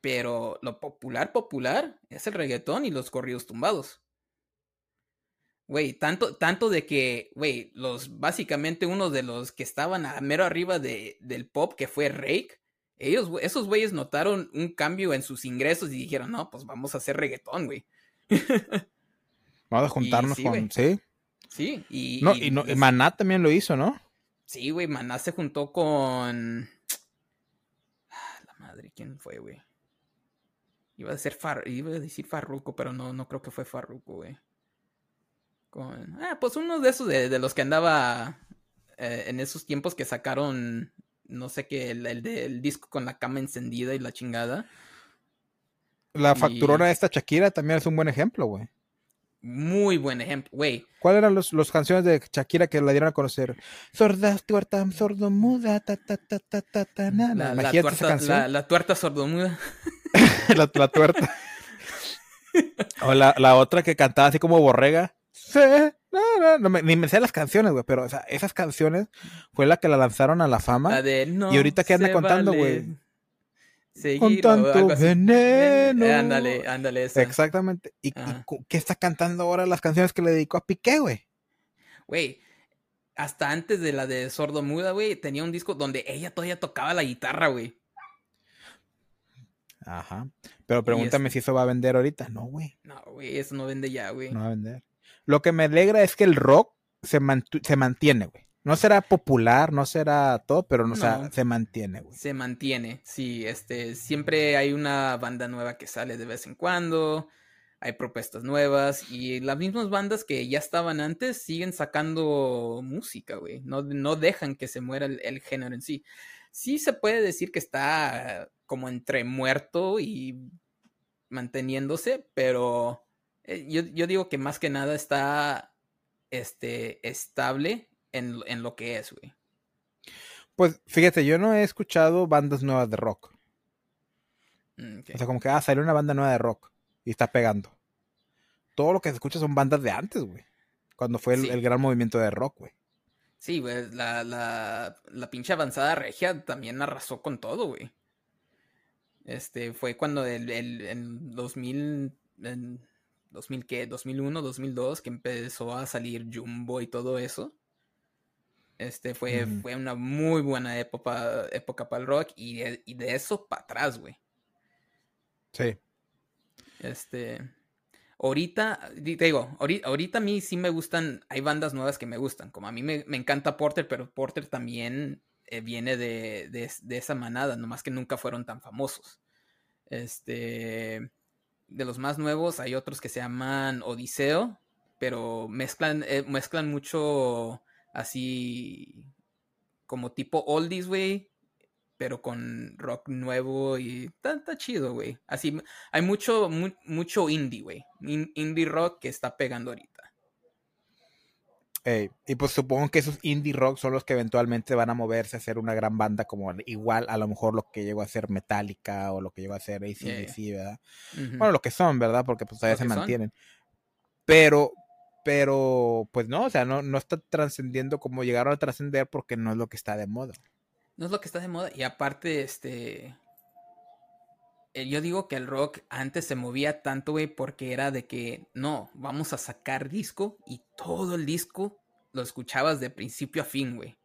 Pero lo popular, popular, es el reggaetón y los corridos tumbados. Güey, tanto, tanto de que, güey, los, básicamente uno de los que estaban a mero arriba de, del pop, que fue Rake, ellos, esos güeyes notaron un cambio en sus ingresos y dijeron, no, pues vamos a hacer reggaetón, güey. Vamos a <laughs> juntarnos sí, con. Sí. Sí, y, No, y y, no, y Maná también lo hizo, ¿no? Sí, güey, Maná se juntó con. Ah, La madre, ¿quién fue, güey? Iba a ser Far... iba a decir Farruko, pero no, no creo que fue Farruko, güey. Con. Ah, pues uno de esos de, de los que andaba eh, en esos tiempos que sacaron. No sé qué, el, el disco con la cama encendida y la chingada. La Y- facturona esta Shakira también es un buen ejemplo, güey. Muy buen ejemplo, güey. ¿Cuáles eran los, los canciones de Shakira que la dieron a conocer? Sorda, tuerta, sordomuda, ta, ta, ta, ta, ta, ta, na, na. La, la esa tuerta, canción. <laughs> la, la tuerta sordomuda. la, la tuerta. O la, la otra que cantaba así como borrega. Sí, no, no, no me- ni me sé las canciones, güey, pero o sea, esas canciones fue la que la lanzaron a la fama. La de no ¿Y ahorita qué anda contando, güey? Seguir Con tanto veneno. Ándale, ándale esa. Exactamente. ¿Y, qué está cantando ahora las canciones que le dedicó a Piqué, güey? Güey, hasta antes de la de Sordo Muda, güey, tenía un disco donde ella todavía tocaba la guitarra, güey. Ajá. Pero pregúntame este si eso va a vender ahorita. No, güey. No, güey, eso no vende ya, güey. No va a vender. Lo que me alegra es que el rock se, se mantiene, güey. No será popular, no será todo, pero no, o sea, se mantiene, güey. Se mantiene, sí, este, siempre hay una banda nueva que sale de vez en cuando, hay propuestas nuevas y las mismas bandas que ya estaban antes siguen sacando música, güey, no, no dejan que se muera el, el género en sí. Sí se puede decir que está como entre muerto y manteniéndose, pero eh, yo, yo digo que más que nada está este, estable en, en lo que es, güey. Pues fíjate, yo no he escuchado bandas nuevas de rock. Mm. O sea, como que, ah, salió una banda nueva de rock y está pegando. Todo lo que se escucha son bandas de antes, güey. Cuando fue el, Sí. el gran movimiento de rock, güey. Sí, güey, la, la, la pinche avanzada regia también arrasó con todo, güey. Este, fue cuando el, el, en 2000, en 2000, ¿qué? 2001, 2002, que empezó a salir Jumbo y todo eso. Este, fue, fue una muy buena época, época para el rock y de, y de eso para atrás, güey. Sí. Este. Ahorita, te digo, ahorita, ahorita a mí sí me gustan, hay bandas nuevas que me gustan, como a mí me, me encanta Porter, pero Porter también eh, viene de, de, de esa manada, nomás que nunca fueron tan famosos. Este, de los más nuevos hay otros que se llaman Odiseo, pero mezclan, eh, mezclan mucho así como tipo oldies, güey, pero con rock nuevo y está, está chido, güey. Así, hay mucho, mu- mucho indie, güey. In- indie rock que está pegando ahorita. Y pues supongo que esos indie rock son los que eventualmente van a moverse a ser una gran banda como igual a lo mejor lo que llegó a ser Metallica o lo que llegó a ser ACDC, ¿verdad? Bueno, lo que son, ¿verdad? Porque pues todavía se son. mantienen. Pero, pero, pues no, o sea, no, no está trascendiendo como llegaron a trascender porque no es lo que está de moda. No es lo que está de moda. Y aparte, este. eh, Yo digo que el rock antes se movía tanto, güey, porque era de que no, vamos a sacar disco y todo el disco lo escuchabas de principio a fin, güey.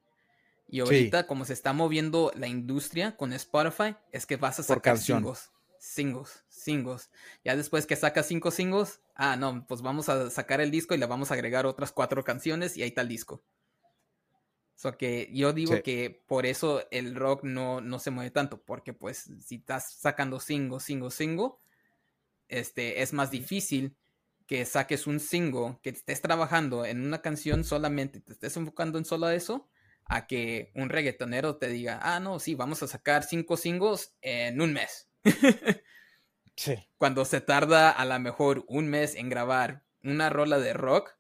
Y ahorita, como se está moviendo la industria con Spotify, es que vas a Por sacar canción. singles, singles, singles. Ya después que sacas cinco singles, ah, no, pues vamos a sacar el disco y le vamos a agregar otras cuatro canciones y ahí está el disco. So que yo digo Sí. que por eso el rock no, no se mueve tanto, porque pues si estás sacando single, single, single, este, es más difícil que saques un single, que estés trabajando en una canción solamente, te estés enfocando en solo eso, a que un reggaetonero te diga, ah, no, sí, vamos a sacar cinco singles en un mes. Sí. Cuando se tarda a lo mejor un mes en grabar una rola de rock,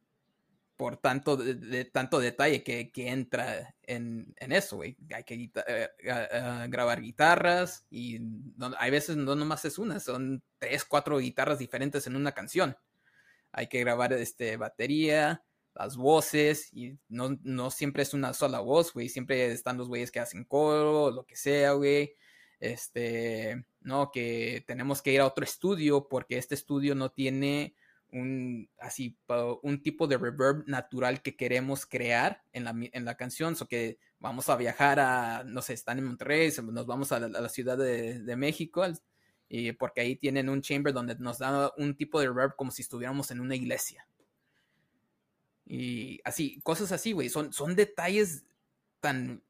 por tanto, de, tanto detalle que, que entra en, en eso. Hay que eh, eh, eh, grabar guitarras y no- hay veces no nomás es una, son tres, cuatro guitarras diferentes en una canción. Hay que grabar este, batería, las voces y no, no siempre es una sola voz, güey. Siempre están los güeyes que hacen coro, lo que sea, güey. Este, no, que tenemos que ir a otro estudio porque este estudio no tiene un así un tipo de reverb natural que queremos crear en la, en la canción, so que vamos a viajar a, no sé, están en Monterrey, nos vamos a la, a la ciudad de, de México, y porque ahí tienen un chamber donde nos da un tipo de reverb como si estuviéramos en una iglesia. Y así, cosas así, güey, son, son detalles tan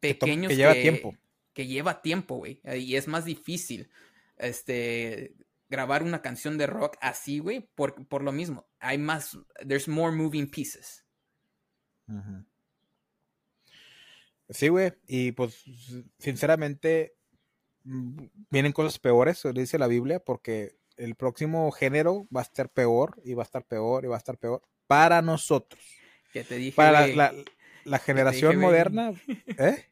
Que pequeños que lleva tiempo. Que lleva tiempo, güey, eh, y es más difícil, este, grabar una canción de rock así, güey, por, por lo mismo. Hay más, there's more moving pieces. Sí, güey. Y pues, sinceramente, mm, vienen cosas peores, dice la Biblia, porque el próximo género va a estar peor y va a estar peor y va a estar peor para nosotros. Que te dije, Para la, güey, la- la generación moderna, <laughs> ¿eh?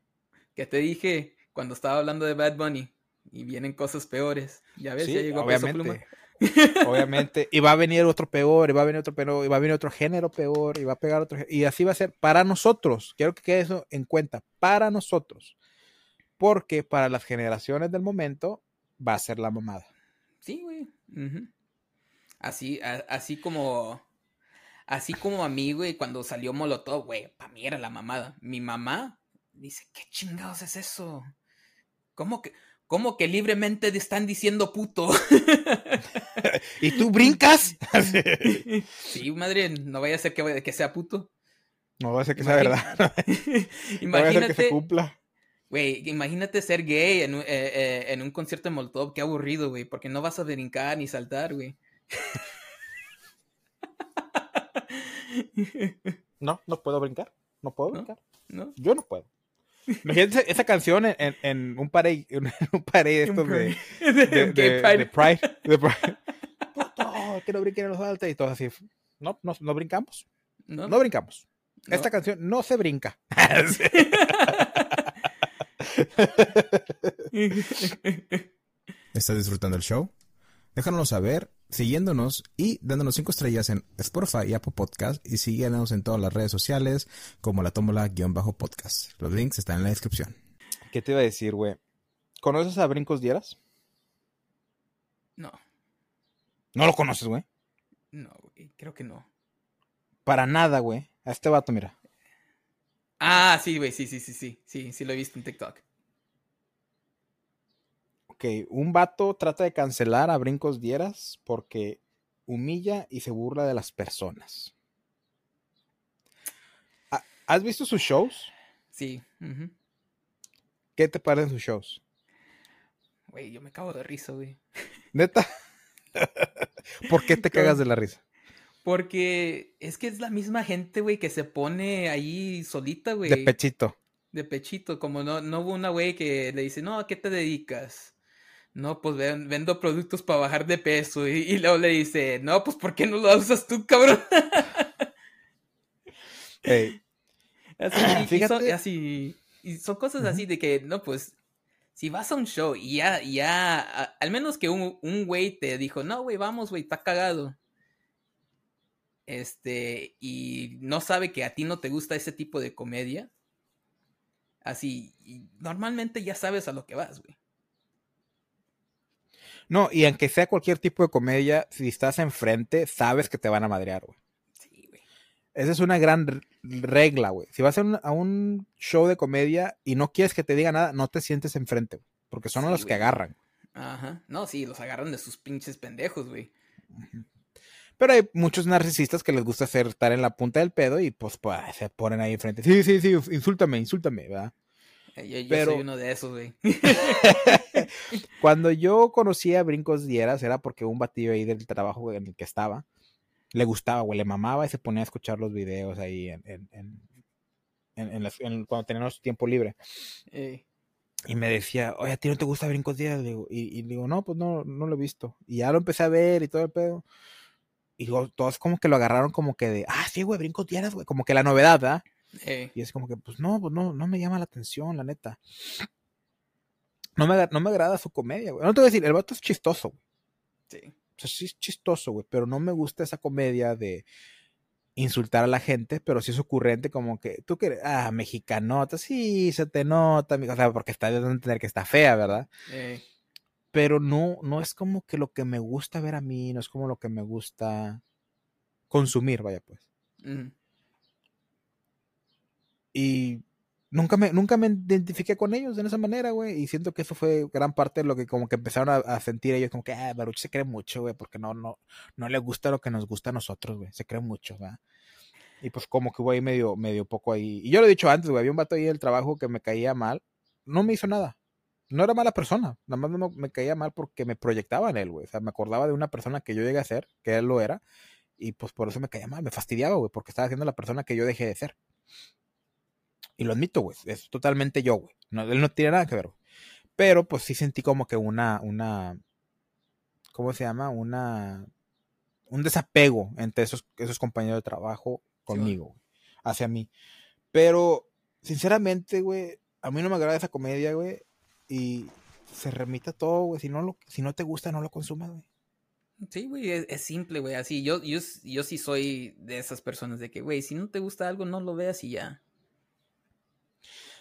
que te dije cuando estaba hablando de Bad Bunny. Y vienen cosas peores. Ya ves, Sí, ya llegó Peso Pluma. obviamente. <laughs> Obviamente. Y va a venir otro peor, y va a venir otro peor, y va a venir otro género peor, y va a pegar otro Y así va a ser para nosotros. Quiero que quede eso en cuenta. Para nosotros. Porque para las generaciones del momento va a ser la mamada. Sí, güey. ujú. Así, a- así como. Así como a mí, güey, cuando salió Molotov, güey, para mí era la mamada. Mi mamá dice, ¿qué chingados es eso? ¿Cómo que, ¿Cómo que libremente te están diciendo puto? <laughs> ¿Y tú brincas? <laughs> sí, madre, no vaya a ser que, que sea puto. No va a ser que sea verdad. imagínate. <laughs> No vaya a ser que se cumpla. Güey, imagínate ser gay en un, eh, eh, en un concierto de Molotov. Qué aburrido, güey. Porque no vas a brincar ni saltar, güey. No, no puedo brincar. No puedo brincar. ¿No? Yo no puedo. Imagínate esa canción en, en un parade, <laughs> en un parade de estos de, <laughs> de, de, Pride. De Pride. Puto, <laughs> que no brinquen los altos y todo así. No, no, no brincamos. No, no brincamos. Esta canción no se brinca. ¿Estás disfrutando el show? Déjanoslo saber siguiéndonos y dándonos cinco estrellas en Spotify y Apple Podcast y síguenos en todas las redes sociales como la tómbola-podcast. Los links están en la descripción. ¿Qué te iba a decir, güey? ¿Conoces a Brincos Dieras? No. ¿No lo conoces, güey? No, güey, creo que no. Para nada, güey. A este vato, mira. Ah, sí, güey, sí, sí, sí, sí, sí, sí lo he visto en TikTok. Ok, un vato trata de cancelar a Brincos Dieras porque humilla y se burla de las personas. ¿Has visto sus shows? Sí. ¿Qué te parecen sus shows? Güey, yo me cago de risa, güey. ¿Neta? <laughs> ¿Por qué te cagas de la risa? Porque es que es la misma gente, güey, que se pone ahí solita, güey. De pechito. De pechito, como no, no hubo una güey que le dice, no, ¿a qué te dedicas? No, pues vendo productos para bajar de peso. Y, luego le dice, no, pues ¿por qué no lo usas tú, cabrón? <laughs> Así, y son, así, y son cosas así de que, no, pues, si vas a un show y ya, ya, al menos que un, un güey te dijo, no, güey, vamos, güey, está cagado este, y no sabe que a ti no te gusta ese tipo de comedia, así, normalmente ya sabes a lo que vas, güey. No, y aunque sea cualquier tipo de comedia, si estás enfrente, sabes que te van a madrear, güey. Sí, güey. Esa es una gran regla, güey. Si vas a un, a un, show de comedia y no quieres que te diga nada, no te sientes enfrente, güey. Porque son los que agarran. Ajá. No, sí, los agarran de sus pinches pendejos, güey. Pero hay muchos narcisistas que les gusta hacer, estar en la punta del pedo y pues, pues se ponen ahí enfrente. Sí, sí, sí, insúltame, insúltame, ¿verdad? Eh, yo, soy uno de esos, güey. <laughs> <laughs> Cuando yo conocí a Brincos Dieras era porque un batillo ahí del trabajo en el que estaba le gustaba, güey, le mamaba y se ponía a escuchar los videos ahí en, en, en, cuando teníamos tiempo libre. Y me decía, oye, ¿a ti no te gusta Brincos Dieras? y, y, digo, no, pues no, no lo he visto. Y ya lo empecé a ver y todo el pedo. Y todos como que lo agarraron como que de, ah, sí, güey, brinco tierras, güey, como que la novedad, ¿verdad? Y es como que, pues no, pues no, no me llama la atención, la neta. No me, no me agrada su comedia, güey. No te voy a decir, el vato es chistoso, güey. Sí. O sea, sí es chistoso, güey, pero no me gusta esa comedia de insultar a la gente, pero sí es ocurrente como que tú que ah, mexicanota, sí, se te nota, o sea, porque está de entender que está fea, ¿verdad? Pero no, no es como que lo que me gusta ver a mí, no es como lo que me gusta consumir, vaya pues. Y nunca me, nunca me identifiqué con ellos de esa manera, güey, y siento que eso fue gran parte de lo que como que empezaron a, sentir ellos, como que, ah, Baruch se cree mucho, güey, porque no, no, no le gusta lo que nos gusta a nosotros, güey, se cree mucho, ¿verdad? Y pues como que güey medio, medio poco ahí. Y yo lo he dicho antes, güey, había un vato ahí del trabajo que me caía mal, no me hizo nada no era mala persona, nada más me, caía mal porque me proyectaba en él, güey. O sea, me acordaba de una persona que yo llegué a ser, que él lo era, y pues por eso me caía mal, me fastidiaba, güey, porque estaba siendo la persona que yo dejé de ser. Y lo admito, güey, es totalmente yo, güey. No, él no tiene nada que ver, güey. Pero pues sí sentí como que una, una, ¿cómo se llama? Una, un desapego entre esos, esos compañeros de trabajo conmigo, güey, hacia mí. Pero, sinceramente, güey, a mí no me agrada esa comedia, güey y se remita todo, güey. Si no, lo, si no te gusta, no lo consumas, güey. Sí, güey, es, simple, güey. Así, yo, yo, yo sí soy de esas personas de que, güey, si no te gusta algo, no lo veas y ya.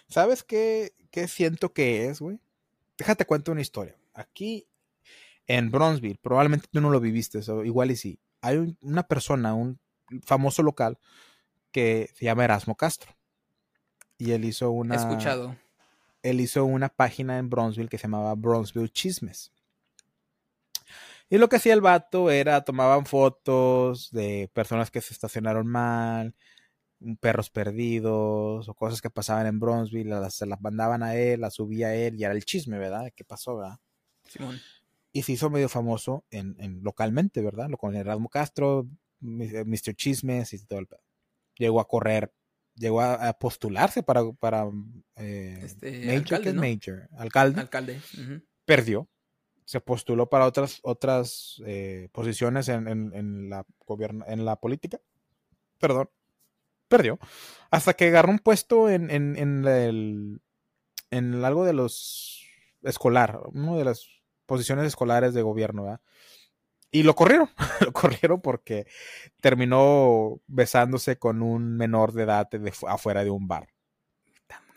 ¿Sabes qué, qué siento que es, güey? Déjate cuento una historia. Aquí en Bronzeville, probablemente tú no lo viviste, eso, igual y sí. Hay una persona, un famoso local, que se llama Erasmo Castro. Y él hizo una. He escuchado él hizo una página en Bronzeville que se llamaba Bronzeville Chismes. Y lo que hacía el vato era tomaban fotos de personas que se estacionaron mal, perros perdidos o cosas que pasaban en Bronzeville, se las mandaban a él, las subía a él y era el chisme, ¿verdad? ¿Qué pasó, verdad? Simón. Y se hizo medio famoso en, en localmente, ¿verdad? Lo con Erasmo Castro, Mr. Chismes y todo el pedo. Llegó a correr, llegó a, a postularse para, para eh, Este, Major, alcalde, ¿qué es ¿no? Major? Alcalde. Perdió. Se postuló para otras, otras eh, posiciones en, en- en la en la política. Perdón. Perdió. Hasta que agarró un puesto en, en, en el, en algo de los escolar, una de las posiciones escolares de gobierno, ¿verdad? Y lo corrieron, <laughs> lo corrieron porque terminó besándose con un menor de edad de fu- afuera de un bar.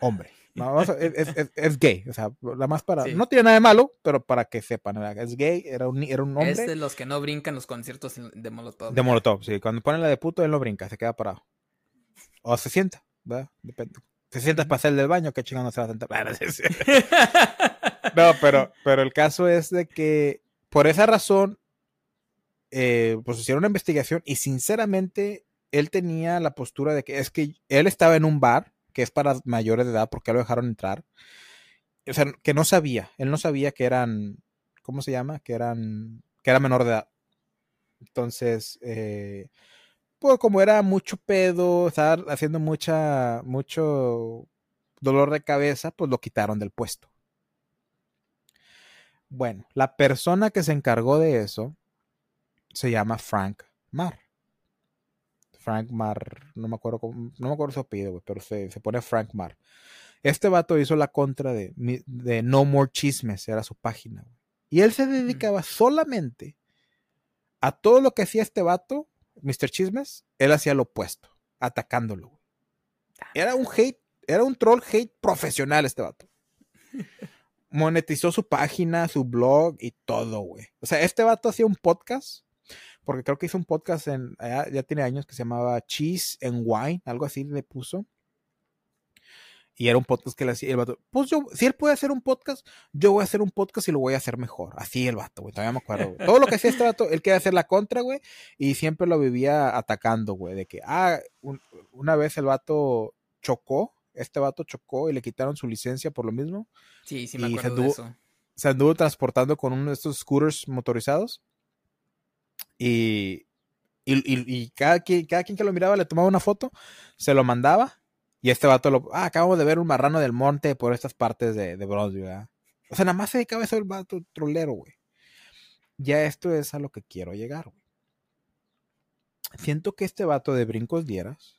Hombre. No, es, es- es- gay, o sea, nada más para. Sí. No tiene nada de malo, pero para que sepan, ¿verdad? es gay, era un, era un hombre Es de los que no brincan los conciertos de Molotov. de Molotov. Sí, cuando ponen la de puto, él no brinca, se queda parado. O se sienta, ¿verdad? Depende. Se sienta para hacer del baño, qué chingado no se va a sentar. <laughs> <laughs> No, pero, pero el caso es de que por esa razón, eh, pues hicieron una investigación y sinceramente él tenía la postura de que es que él estaba en un bar que es para mayores de edad porque lo dejaron entrar. O sea, que no sabía, él no sabía que eran, ¿cómo se llama? Que eran, que era menor de edad. Entonces, eh, pues como era mucho pedo, estaba haciendo mucha, mucho dolor de cabeza, pues lo quitaron del puesto. Bueno, la persona que se encargó de eso se llama Frank Marr. Frank Marr, no me acuerdo, cómo- no me acuerdo su apellido, pero se, se pone Frank Marr. Este vato hizo la contra de, de No More Chismes, era su página. Y él se dedicaba solamente a todo lo que hacía este vato, Mr. Chismes, él hacía lo opuesto, atacándolo. güey. Era un hate, era un troll hate profesional este vato. <laughs> Monetizó su página, su blog y todo, güey. O sea, este vato hacía un podcast, porque creo que hizo un podcast en, ya, ya tiene años que se llamaba Cheese and Wine, algo así le puso. Y era un podcast que le hacía el vato. Pues yo, si él puede hacer un podcast, yo voy a hacer un podcast y lo voy a hacer mejor. Así el vato, güey. Todavía me acuerdo. güey. Todo lo que hacía este vato, él quería hacer la contra, güey. Y siempre lo vivía atacando, güey. De que, ah, un- una vez el vato chocó. Este vato chocó y le quitaron su licencia por lo mismo. Sí, sí me acuerdo de anduvo- eso. Se anduvo transportando con uno de estos scooters motorizados. Y, y, y- y cada, quien, cada quien que lo miraba le tomaba una foto, se lo mandaba. Y este vato lo. Ah, acabamos de ver un marrano del monte por estas partes de, de ¿verdad? O sea, nada más se dedicaba a eso el vato trolero, güey. Ya esto es a lo que quiero llegar, güey. Siento que este vato de Brincos Dieras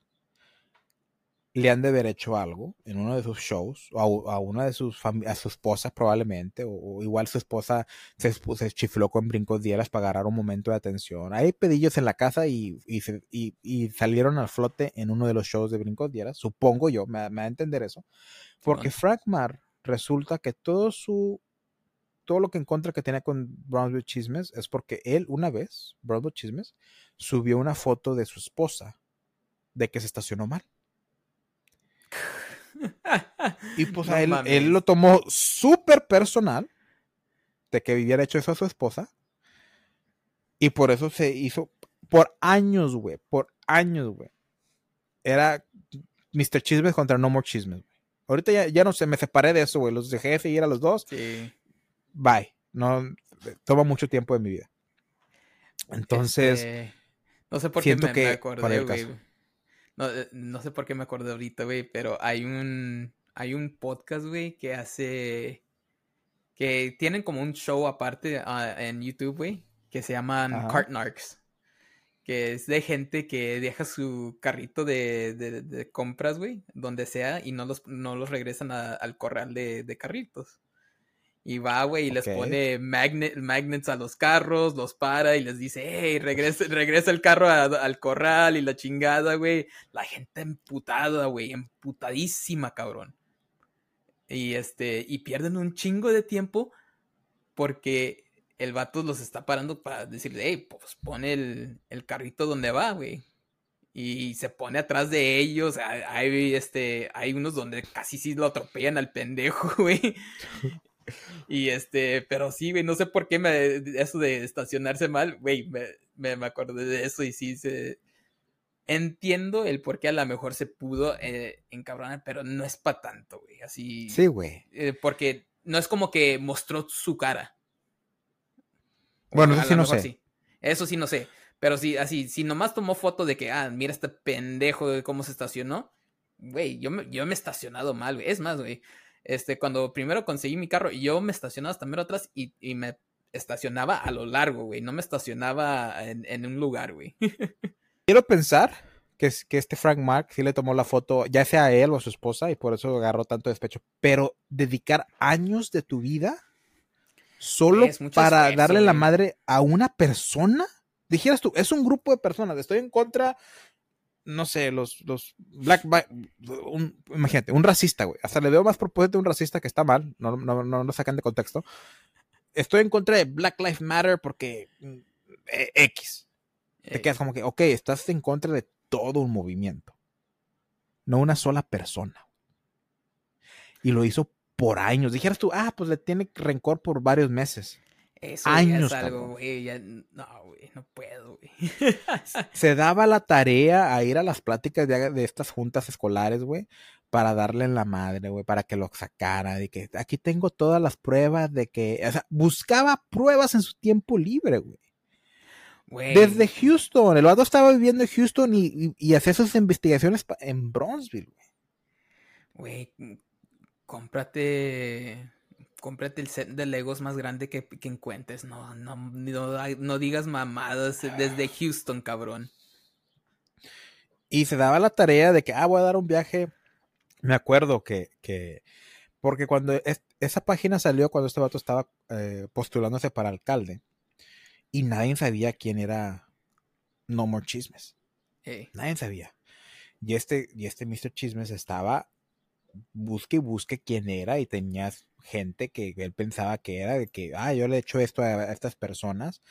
le han de haber hecho algo en uno de sus shows, o a, a una de sus a su esposa probablemente, o, o igual su esposa se, chifló con Brincos Dieras para agarrar un momento de atención. Hay pedillos en la casa y, y, se- y- y salieron al flote en uno de los shows de Brincos Dieras, supongo yo, me, me da a entender eso. Porque. Frank Marr resulta que todo su todo lo que en contra que tenía con Brownsville Chismes es porque él una vez, Brownsville Chismes, subió una foto de su esposa de que se estacionó mal. Y pues No a él, lo tomó súper personal de que hubiera hecho eso a su esposa. Y por eso se hizo por años, güey. Por años, güey. Era Mr. Chismes contra No More Chismes, güey. Ahorita ya, ya no sé, me separé de eso, güey. Los dejé de seguir a los dos. Sí. Bye. No, toma mucho tiempo de mi vida. Entonces, Este, no sé por qué me, que me acordé, güey. No, eh, no sé por qué me acordé ahorita, güey, pero hay un hay un podcast, güey, que hace que tienen como un show aparte ah, en YouTube, güey, que se llaman Ajá. Cart Narcs, que es de gente que deja su carrito de, de- de compras, güey, donde sea y no los no los regresan a- al corral de, de carritos. Y va, güey, y les pone magnet, magnets a los carros, los para y les dice, hey, regresa, regresa el carro a- al corral y la chingada, güey. La gente emputada, güey, emputadísima, cabrón. Y este, y pierden un chingo de tiempo porque el vato los está parando para decirle, hey, pues pone el, el carrito donde va, güey. y se pone atrás de ellos. Hay, este, hay unos donde casi sí lo atropellan al pendejo, <laughs> güey. Y este, pero sí, güey, no sé por qué me, eso de estacionarse mal, güey, me, me, acordé de eso y sí se... Entiendo el por qué a lo mejor se pudo eh, encabronar, pero no es para tanto, güey, así... Sí, güey. Eh, porque no es como que mostró su cara. Bueno, eso sí no sé. Eso sí no sé. Pero si así, si nomás tomó foto de que, ah, mira este pendejo de cómo se estacionó, güey, yo me, yo me he estacionado mal, güey. Es más, güey, este, cuando primero conseguí mi carro, yo me estacionaba hasta mero atrás y, y me estacionaba a lo largo, güey. No me estacionaba en, en un lugar, güey. <laughs> Quiero pensar que, que este Frank Mark sí le tomó la foto, ya sea a él o a su esposa, y por eso agarró tanto despecho. Pero dedicar años de tu vida solo para darle la madre a una persona dijeras tú, es un grupo de personas, estoy en contra, no sé, los, los black, imagínate, un racista, güey, hasta le veo más propósito a un racista que está mal, no, no, no lo sacan de contexto. Estoy en contra de Black Lives Matter porque mm, e, X. Te quedas como que, ok, estás en contra de todo un movimiento, no una sola persona. Y lo hizo por años. Dijeras tú, ah, pues le tiene rencor por varios meses. Eso años. es algo, güey, no, güey, no puedo, güey. <laughs> Se daba la tarea a ir a las pláticas de, estas juntas escolares, güey, para darle en la madre, güey, para que lo sacara, de que aquí tengo todas las pruebas de que, o sea, buscaba pruebas en su tiempo libre, güey. Desde Houston, el vato estaba viviendo en Houston y, y, hacía sus investigaciones en Bronzeville, güey. Güey, cómprate cómprate el set de Legos más grande que, encuentres. No, no, no, digas mamadas desde Houston, cabrón. Y se daba la tarea de que, ah, voy a dar un viaje. Me acuerdo que, que porque cuando esa página salió, cuando este vato estaba eh, postulándose para alcalde, y nadie sabía quién era No More Chismes. Nadie sabía. Y este, y este Mr. Chismes estaba busque y busque quién era y tenía gente que él pensaba que era, de que, ah, yo le he hecho esto a, estas personas,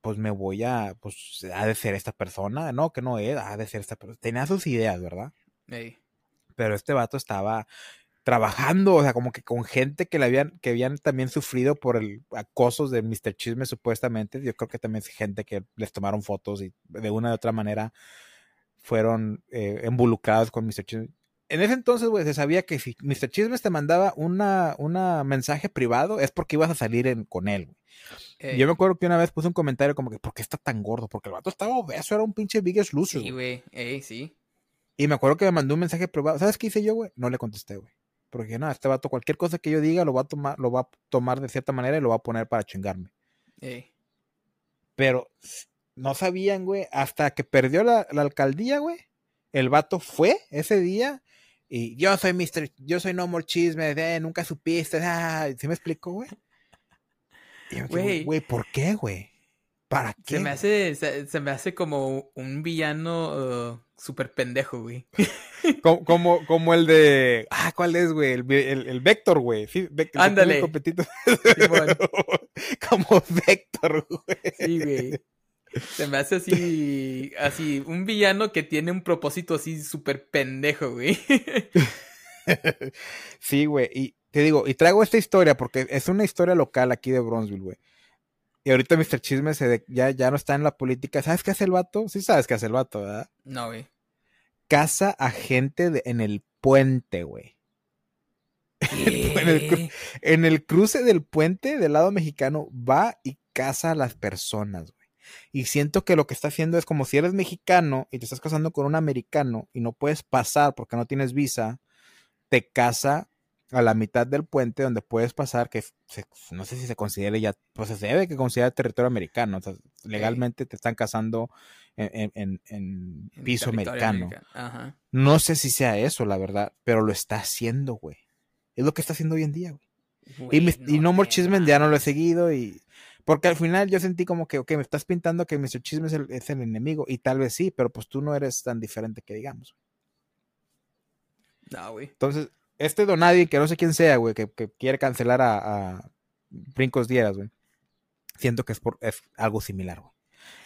pues me voy a, pues, ha de ser esta persona, no, que no es, ha de ser esta persona, tenía sus ideas, ¿verdad? Pero este vato estaba trabajando, o sea, como que con gente que le habían, que habían también sufrido por el acoso de Mr. Chisme, supuestamente. Yo creo que también es gente que les tomaron fotos y de una u otra manera fueron eh, involucrados con Mr. Chisme en ese entonces, güey, se sabía que si Mr. Chismes te mandaba una, una mensaje privado es porque ibas a salir en, con él, güey. Yo me acuerdo que una vez puse un comentario como que, ¿por qué está tan gordo? Porque el vato estaba obeso, era un pinche biggest loser. Sí, güey, sí. Y me acuerdo que me mandó un mensaje privado. ¿Sabes qué hice yo, güey? No le contesté, güey. Porque no, este vato, cualquier cosa que yo diga, lo va a tomar, lo va a tomar de cierta manera y lo va a poner para chingarme. Pero no sabían, güey, hasta que perdió la, la alcaldía, güey. El vato fue ese día y yo soy Mr. Yo soy No More Chisme, eh, nunca supiste. Ah, ¿Sí me explico, güey? Güey, güey, ¿por qué, güey? ¿Para qué? Se me hace, se, me hace como un villano uh, súper pendejo, güey. <laughs> como, como, el de. Ah, ¿cuál es, güey? El, el, Vector, güey. Sí, Ándale. <laughs> como Vector, güey. Sí, güey. Se me hace así, así, un villano que tiene un propósito así súper pendejo, güey. <laughs> sí, güey, y te digo, y traigo esta historia porque es una historia local aquí de Bronzeville, güey. Y ahorita Mr. Chisme se ya, ya no está en la política. ¿Sabes qué hace el vato? Sí sabes qué hace el vato, ¿verdad? No, güey. Casa a gente en el puente, güey. <laughs> en, el, en el cruce del puente del lado mexicano va y casa a las personas, y siento que lo que está haciendo es como si eres mexicano y te estás casando con un americano y no puedes pasar porque no tienes visa, te casa a la mitad del puente donde puedes pasar, que no sé si se considere ya, pues se debe que considera territorio americano. legalmente te están casando en, piso americano. No sé si sea eso, la verdad, pero lo está haciendo, güey. Es lo que está haciendo hoy en día, güey. y, y, No More Chismen ya no lo he seguido y porque al final yo sentí como que, ok, me estás pintando que Mr. Chisme es el, es el enemigo. Y tal vez sí, pero pues tú no eres tan diferente que digamos. No, güey. Entonces, este Donadi, que no sé quién sea, güey, que, quiere cancelar a, a Brincos Dieras, güey. Siento que es, por, es algo similar, güey.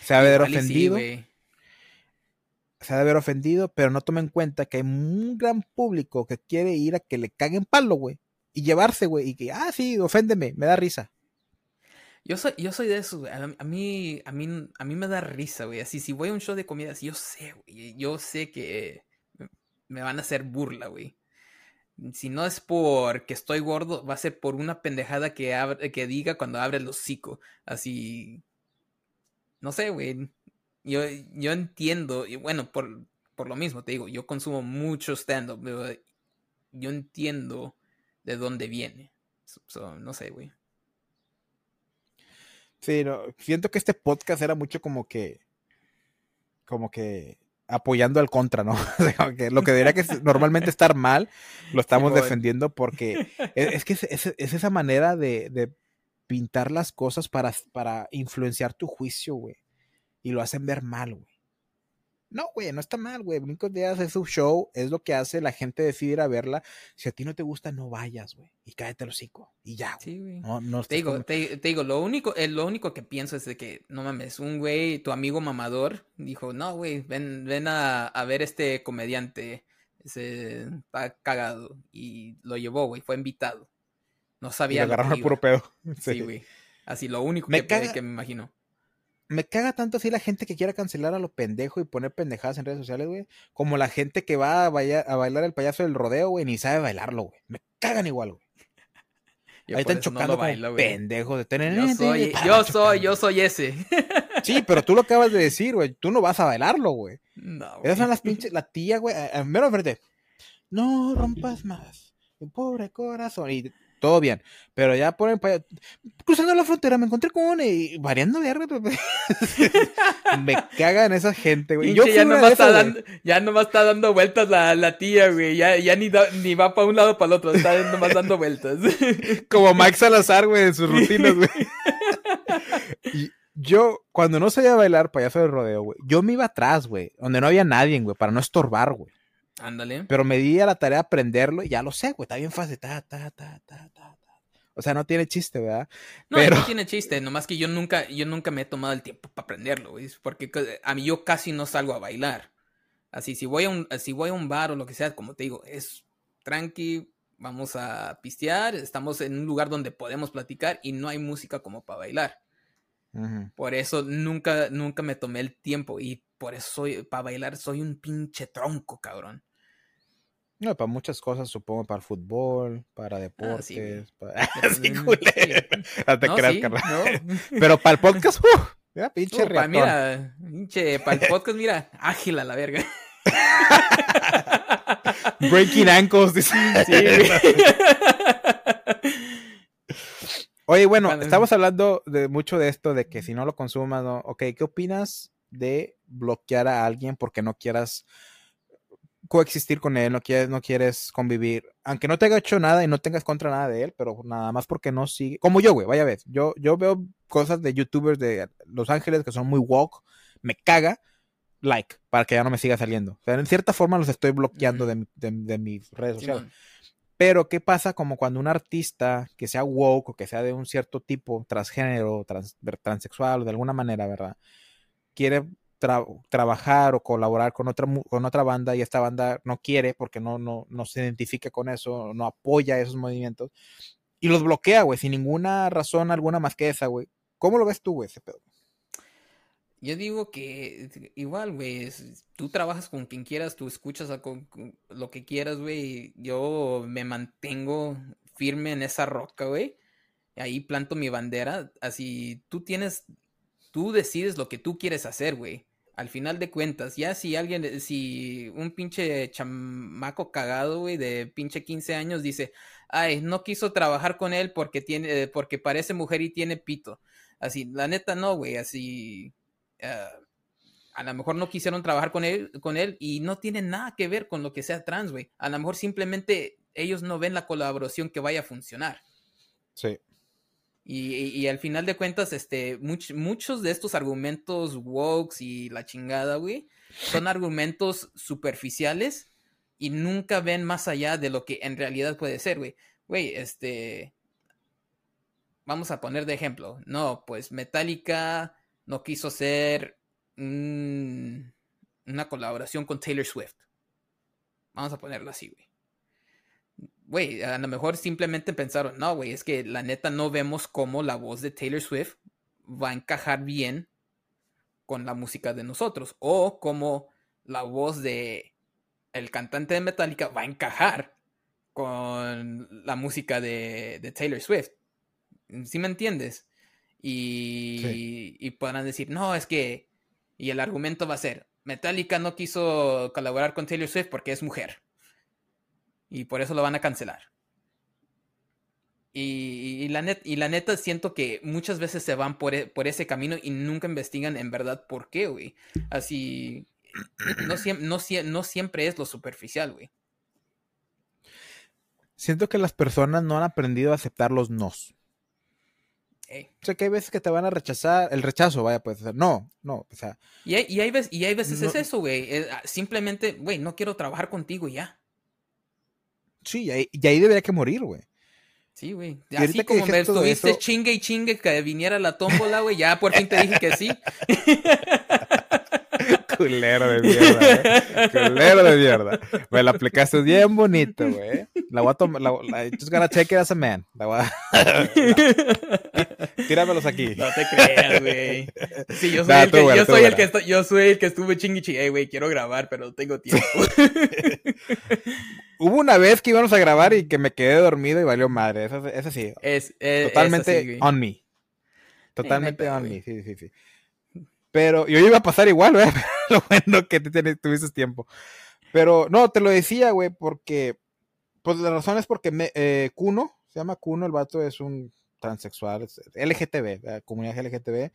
Se ha haber ofendido. se ha de haber ofendido, pero no toma en cuenta que hay un gran público que quiere ir a que le caguen palo, güey. Y llevarse, güey. Y que, ah, sí, oféndeme, me da risa. Yo soy, yo soy de eso, güey. A, mí, a mí, a mí me da risa, güey. Así, si voy a un show de comidas, yo sé, güey. Yo sé que me van a hacer burla, güey. Si no es porque estoy gordo, va a ser por una pendejada que, abre, que diga cuando abre el hocico. Así. No sé, güey. Yo, yo entiendo, y bueno, por, por lo mismo te digo, yo consumo mucho stand-up. Yo entiendo de dónde viene. So, no sé, güey. Sí, no, siento que este podcast era mucho como que. Como que apoyando al contra, ¿no? <laughs> que lo que debería que normalmente estar mal, lo estamos sí, defendiendo porque es, es que es, es, es, esa manera de, de pintar las cosas para, para influenciar tu juicio, güey. Y lo hacen ver mal, güey. No, güey, no está mal, güey. Brincos Díaz es su show, es lo que hace, la gente decide ir a verla. Si a ti no te gusta, no vayas, güey. Y cállate el hocico. Y ya. Sí, güey. No, no te, digo, te, te, digo, lo único, eh, lo único que pienso es de que, no mames, un güey, tu amigo mamador, dijo, no, güey, ven, ven a, a ver este comediante. Se está cagado. Y lo llevó, güey, fue invitado. No sabía. Y lo agarraron al puro pedo. <laughs> Sí, güey. Sí, Así, lo único me que, caga... que me imagino me caga tanto así la gente que quiera cancelar a lo pendejo y poner pendejadas en redes sociales, güey. Como la gente que va a, bailar, a bailar el payaso del rodeo, güey, ni sabe bailarlo, güey. Me cagan igual, güey. Ahí están chocando no bailo, pendejos de tener. Yo soy, yo soy, yo soy ese. Sí, pero tú lo acabas de decir, güey. Tú no vas a bailarlo, güey. No, güey. Esas son las pinches, la tía, güey. Mero frente. No rompas <laughs> más. Pobre corazón. Y todo bien. Pero ya ponen para cruzando la frontera me encontré con una y variando verga. <laughs> me cagan esa gente, güey. Yo ya nomás, está dando, ya nomás está dando vueltas la, la tía, güey. Ya, ya ni, da, ni va para un lado para el otro, está nomás dando vueltas. <laughs> Como Max Salazar, güey, en sus rutinas, güey. y yo, cuando no sabía bailar payaso del rodeo, güey, yo me iba atrás, güey, donde no había nadie, güey, para no estorbar, güey. Ándale. Pero me di a la tarea de aprenderlo y ya lo sé, güey. Está bien fácil. Ta, ta, ta, ta, ta, O sea, no tiene chiste, ¿verdad? No, Pero... no tiene chiste. Nomás que yo nunca, yo nunca me he tomado el tiempo para aprenderlo, güey. Porque a mí yo casi no salgo a bailar. Así, si voy a un, si voy a un bar o lo que sea, como te digo, es tranqui, vamos a pistear, estamos en un lugar donde podemos platicar y no hay música como para bailar. Uh -huh. Por eso nunca, nunca me tomé el tiempo y por eso soy, para bailar soy un pinche tronco, cabrón. No, para muchas cosas, supongo, para el fútbol, para deportes. Ah, sí, para... <laughs> sí, no te no, creas, sí, no. <laughs> Pero para el podcast, uh, mira, pinche uh, pa, Mira, pinche, para el podcast, mira, ágil a la verga. <laughs> Breaking ankles, dice. Oye, bueno, Cuando... estamos hablando de mucho de esto, de que si no lo consumas, no. Ok, ¿qué opinas de bloquear a alguien porque no quieras coexistir con él, no quieres, no quieres convivir, aunque no te haya hecho nada y no tengas contra nada de él, pero nada más porque no sigue, como yo, güey, vaya vez, yo, yo veo cosas de youtubers de Los Ángeles que son muy woke, me caga, like, para que ya no me siga saliendo. O sea, en cierta forma los estoy bloqueando de, de, de mis redes sociales. Sí, pero, ¿qué pasa como cuando un artista que sea woke o que sea de un cierto tipo, transgénero, trans, transexual, de alguna manera, ¿verdad? Quiere tra trabajar o colaborar con otra, con otra banda y esta banda no quiere porque no, no, no se identifica con eso, no apoya esos movimientos y los bloquea, güey, sin ninguna razón alguna más que esa, güey. ¿Cómo lo ves tú, güey, ese pedo? Yo digo que igual, güey, tú trabajas con quien quieras, tú escuchas a lo que quieras, güey. Yo me mantengo firme en esa roca, güey. Ahí planto mi bandera. Así, tú tienes, tú decides lo que tú quieres hacer, güey al final de cuentas, ya si alguien, si un pinche chamaco cagado, güey, de pinche 15 años dice, ay, no quiso trabajar con él porque tiene, porque parece mujer y tiene pito. Así, la neta no, güey, así, uh, a lo mejor no quisieron trabajar con él, con él y no tiene nada que ver con lo que sea trans, güey. A lo mejor simplemente ellos no ven la colaboración que vaya a funcionar. Sí. Y, al final de cuentas, este, much, muchos de estos argumentos wokes y la chingada, güey, son argumentos superficiales y nunca ven más allá de lo que en realidad puede ser, güey. Güey, este, vamos a poner de ejemplo, no, pues Metallica no quiso ser un, una colaboración con Taylor Swift. Vamos a ponerlo así, güey. Güey, a lo mejor simplemente pensaron, no, güey, es que la neta no vemos cómo la voz de Taylor Swift va a encajar bien con la música de nosotros. O cómo la voz de el cantante de Metallica va a encajar con la música de, Taylor Swift. ¿Sí me entiendes? Y, y podrán decir, no, es que... Y el argumento va a ser, Metallica no quiso colaborar con Taylor Swift porque es mujer. Y por eso lo van a cancelar. Y, la, net, y la neta siento que muchas veces se van por, e, por ese camino y nunca investigan en verdad por qué, güey. Así, no, no, no siempre es lo superficial, güey. Siento que las personas no han aprendido a aceptar los nos. O sea, que hay veces que te van a rechazar, el rechazo, vaya, pues, no, no, o sea. Y hay, y hay, veces, y hay veces es eso, güey. Ah, simplemente, güey, no quiero trabajar contigo y ya. Sí, y ahí, y ahí debería que morir, güey. Sí, güey. Así como me estuviste chingue y chingue que viniera la tómbola, güey, ya por fin te dije que sí. <laughs> Culero de mierda, ¿eh? Culero de mierda. Me la aplicaste bien bonito, güey. La voy a tomar. La, la, just gonna check it as a man. La voy a... <laughs> Tíramelos aquí. No te creas, güey. Sí, yo soy, el, que, yo soy el que yo soy el que estuve chingui chingue. güey, quiero grabar, pero no tengo tiempo. <laughs> Hubo una vez que íbamos a grabar y que me quedé dormido y valió madre. Eso, eso sí. Es, eh, Totalmente on me. Totalmente on me. Sí, sí, sí. Pero yo iba a pasar igual, güey. <laughs> lo bueno que te, tuviste tiempo. Pero no, te lo decía, güey, porque. Pues la razón es porque me, eh, Kuno, se llama Kuno, el vato es un transexual, LGTB, la comunidad LGTB,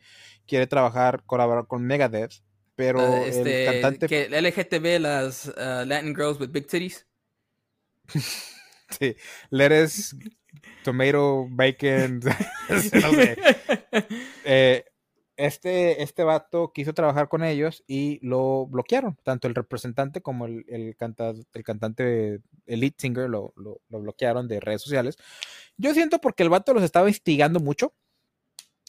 quiere trabajar, colaborar con Megadeth, pero uh, este, el cantante... Que LGTB, las uh, Latin Girls with Big Titties. <laughs> sí, lettuce, tomato, bacon, <laughs> no sé. Eh, este, este vato quiso trabajar con ellos y lo bloquearon. Tanto el representante como el, el, el cantante, el lead singer, lo, lo, bloquearon de redes sociales. Yo siento porque el vato los estaba instigando mucho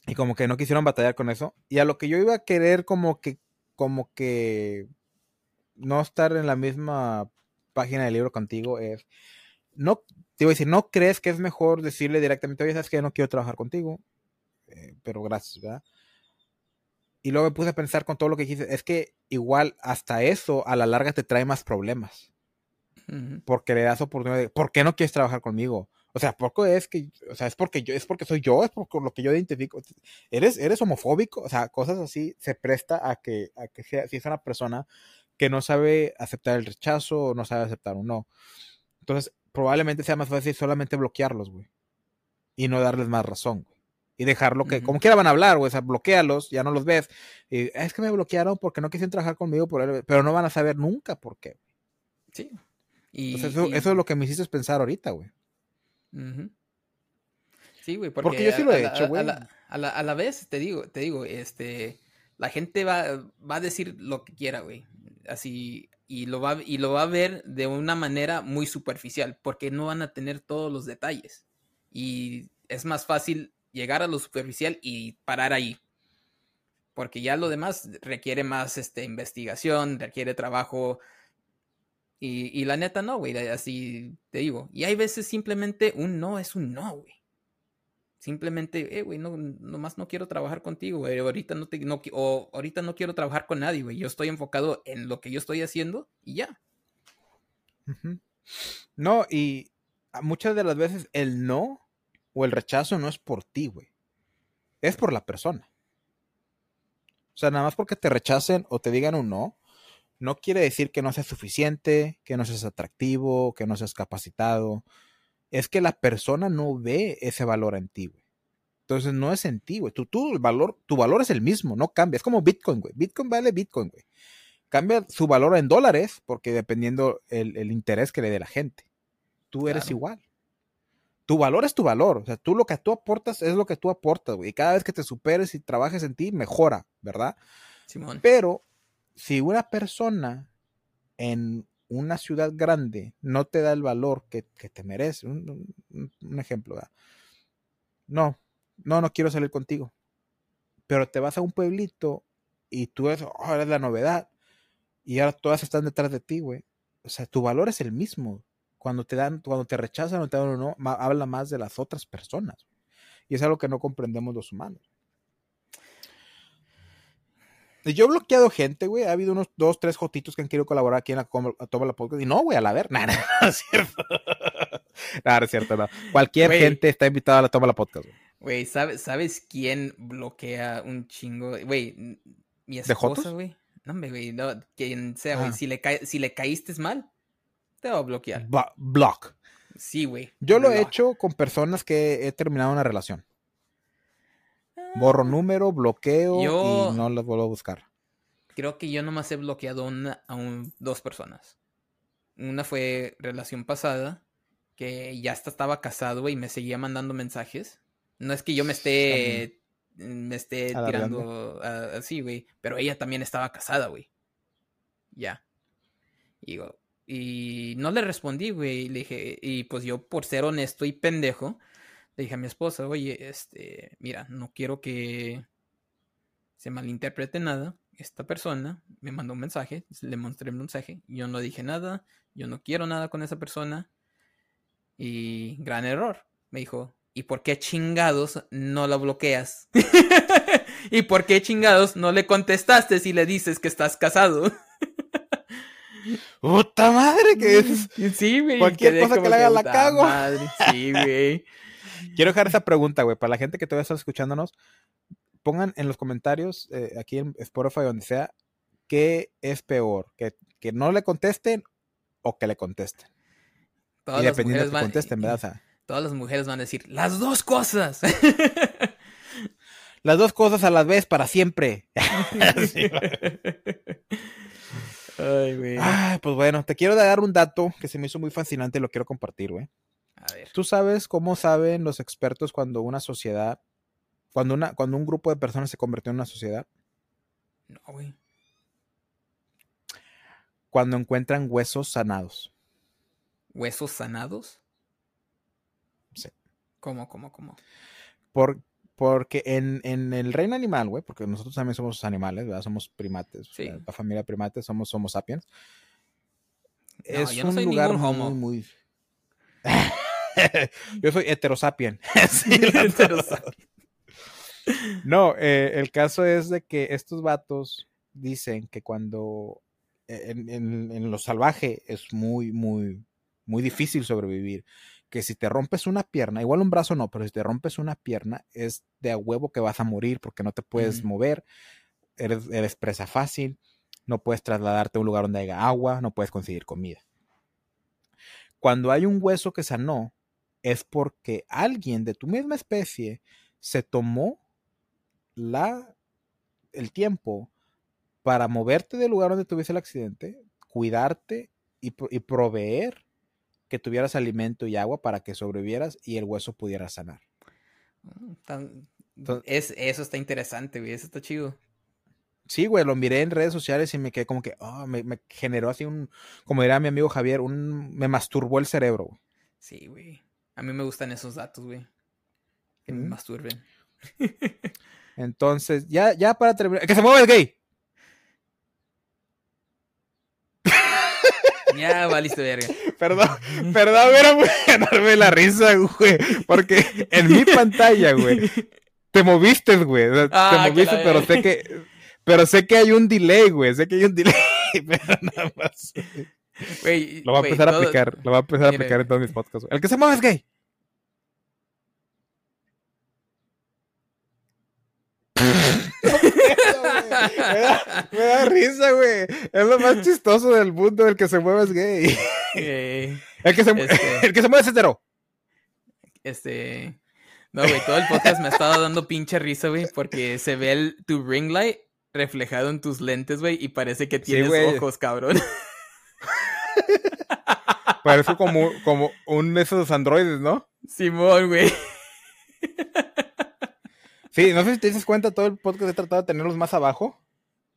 y como que no quisieron batallar con eso. Y a lo que yo iba a querer como que, como que no estar en la misma página del libro contigo es, no, te iba a decir, ¿no crees que es mejor decirle directamente, oye, sabes que no quiero trabajar contigo? Eh, pero gracias, ¿verdad? Y luego me puse a pensar con todo lo que dijiste, es que igual hasta eso a la larga te trae más problemas. Porque le das oportunidad de, ¿por qué no quieres trabajar conmigo? O sea, qué es que, o sea, es porque yo, es porque soy yo, es por lo que yo identifico. ¿Eres, eres homofóbico? O sea, cosas así se presta a que, a que sea, si es una persona que no sabe aceptar el rechazo o no sabe aceptar un no. Entonces, probablemente sea más fácil solamente bloquearlos, güey. Y no darles más razón, güey y dejarlo que, como quiera van a hablar, güey, o sea, bloquealos, ya no los ves. Y, es que me bloquearon porque no quisieron trabajar conmigo, por pero no van a saber nunca por qué. Sí. Y, eso, es lo que me hiciste pensar ahorita, güey. Sí, güey, porque, yo sí lo he hecho, güey. A, la, vez, te digo, te digo, este, la gente va, va a decir lo que quiera, güey. Así, y lo, va, y lo va a ver de una manera muy superficial, porque no van a tener todos los detalles. Y es más fácil llegar a lo superficial y parar ahí. Porque ya lo demás requiere más este, investigación, requiere trabajo. Y, la neta no, güey, así te digo. Y hay veces simplemente un no es un no, güey. Simplemente, eh, güey, no, nomás no quiero trabajar contigo, güey. Ahorita no te, no, o ahorita no quiero trabajar con nadie, güey. Yo estoy enfocado en lo que yo estoy haciendo y ya. No, y muchas de las veces el no o el rechazo no es por ti, güey. Es por la persona. O sea, nada más porque te rechacen o te digan un no, no quiere decir que no seas suficiente, que no seas atractivo, que no seas capacitado. Es que la persona no ve ese valor en ti, güey. Entonces no es en ti, güey. Tu, tu, valor, tu valor es el mismo, no cambia. Es como Bitcoin, güey. Bitcoin vale Bitcoin, güey. Cambia su valor en dólares porque dependiendo el, interés que le dé la gente. Tú eres igual tu valor es tu valor. O sea, tú lo que tú aportas es lo que tú aportas, güey. Y cada vez que te superes y trabajes en ti, mejora, ¿verdad? Simón. Pero si una persona en una ciudad grande no te da el valor que, te merece, un, ejemplo. No, no, no quiero salir contigo. Pero te vas a un pueblito y tú eres, oh, eres la novedad. y ahora todas están detrás de ti, güey. O sea, tu valor es el mismo. Cuando te dan, cuando te rechazan o te dan o no, habla más de las otras personas. Y es algo que no comprendemos los humanos. Yo he bloqueado gente, güey. Ha habido unos dos, tres jotitos que han querido colaborar aquí en la Toma la Podcast. Y no, güey, a la ver. Nada, no es cierto. Nada, no es cierto, no. Cualquier gente está invitada a la Toma la Podcast, güey. Güey, ¿sabes, ¿sabes quién bloquea un chingo? Güey, mi esposa, güey. No, güey, no, quien sea, güey. Ah. Si, le si le caíste mal, te va a bloquear. Ba- block. Sí, güey. Yo lo he hecho con personas que he terminado una relación. Borro número, bloqueo Yo- y no las vuelvo a buscar. Creo que yo nomás he bloqueado una, a un- dos personas. Una fue relación pasada, que ya hasta estaba casado, y me seguía mandando mensajes. No es que yo me esté, me esté tirando así, güey, pero ella también estaba casada, güey. Ya. Y, digo, y no le respondí, güey, le dije, y pues yo por ser honesto y pendejo, le dije a mi esposa, oye, este, mira, no quiero que se malinterprete nada. Esta persona me mandó un mensaje, le mostré el mensaje, yo no dije nada, yo no quiero nada con esa persona. Y gran error. Me dijo, ¿y por qué chingados no la bloqueas? <laughs> ¿Y por qué chingados no le contestaste si le dices que estás casado? <laughs> ¡Puta madre! Que es... <laughs> Sí, güey. Cualquier cosa que le haga la "Puta cago". madre". Sí, güey. Quiero dejar esa pregunta, güey, para la gente que todavía está escuchándonos. Pongan en los comentarios, eh, aquí en Spotify, donde sea, qué es peor, que, que no le contesten o que le contesten. Todas y las dependiendo de mujeres que van- contesten, ¿verdad? O sea, Todas las mujeres van a decir, las dos cosas. las dos cosas a la vez para siempre. <laughs> Sí. <laughs> Ay, güey. Ay, pues bueno, te quiero dar un dato que se me hizo muy fascinante y lo quiero compartir, güey. A ver. ¿Tú sabes cómo saben los expertos cuando una sociedad, cuando, una, cuando un grupo de personas se convirtió en una sociedad? No, güey. Cuando encuentran huesos sanados. ¿Huesos sanados? Sí. ¿Cómo, cómo, cómo? Por, porque en, en el reino animal, güey, porque nosotros también somos animales, ¿verdad? Somos primates. Sí. La, la familia primates, somos Homo sapiens. No, es yo no un soy lugar ningún muy, homo. muy... <laughs> <laughs> Yo soy heterosapien. <laughs> Sí, <laughs> Heterosapien. No, eh, el caso es de que estos vatos dicen que cuando eh, en, en- en lo salvaje es muy, muy, muy difícil sobrevivir. Que si te rompes una pierna, igual un brazo no, pero si te rompes una pierna, es de a huevo que vas a morir porque no te puedes mover, eres, eres presa fácil, no puedes trasladarte a un lugar donde haya agua, no puedes conseguir comida. Cuando hay un hueso que sanó, es porque alguien de tu misma especie se tomó la, el tiempo para moverte del lugar donde tuviste el accidente, cuidarte y, y proveer que tuvieras alimento y agua para que sobrevivieras y el hueso pudiera sanar. Mm, tan- es, eso está interesante, güey. Eso está chido. Sí, güey, lo miré en redes sociales y me quedé como que, ah, me, me generó así un, como diría mi amigo Javier, un, me masturbó el cerebro. Sí, güey. A mí me gustan esos datos, güey. Que me Ujú. masturben. <laughs> Entonces, ya, ya para terminar, que se mueva el gay. <laughs> Ya valiste verga. <laughs> Perdón, perdón, era muy ganarme la risa, güey. Porque en mi pantalla, güey, te moviste, güey. o sea, Ah, te que moviste, pero sé que, pero sé que hay un delay, güey. Sé que hay un delay, pero nada más. Lo voy a empezar a todo- aplicar, lo voy a empezar a Mira. aplicar en todos mis podcasts. güey. El que se mueve es gay. <laughs> me, da, me da risa, güey. Es lo más chistoso del mundo, el que se mueve es gay. El que se, Este. <laughs> el que se mueve es hetero. este. No, güey, todo el podcast me ha estado dando pinche risa, güey, porque se ve el, tu ring light reflejado en tus lentes, güey, y parece que tienes ojos, cabrón. <laughs> Parece como, como un de esos androides, ¿no? Simón, güey. Sí, no sé si te dices cuenta, todo el podcast he tratado de tenerlos más abajo,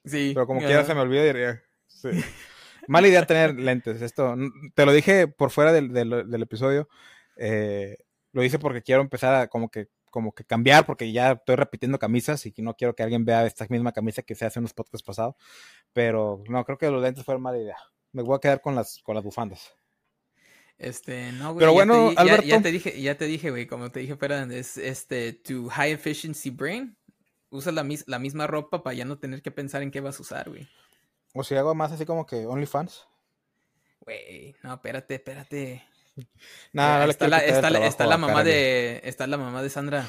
Sí. pero como ajá. quiera se me olvida diría, sí. <laughs> Mala idea tener lentes. Esto, te lo dije por fuera del, del- del episodio. eh, lo hice porque quiero empezar a como que como que cambiar porque ya estoy repitiendo camisas y no quiero que alguien vea esta misma camisa que se hace en los podcasts pasados. Pero no, creo que los lentes fueron mala idea. Me voy a quedar con las, con las bufandas. Este, no, güey. Pero ya bueno, te, ya- Alberto. Ya, te dije, ya te dije, güey, como te dije, espera, es este, tu high efficiency brain. Usa la, mis- la misma ropa para ya no tener que pensar en qué vas a usar, güey. O si hago más así como que OnlyFans. Güey, no, espérate, espérate. <laughs> Le está la, está, la, está la mamá de. Está la mamá de Sandra.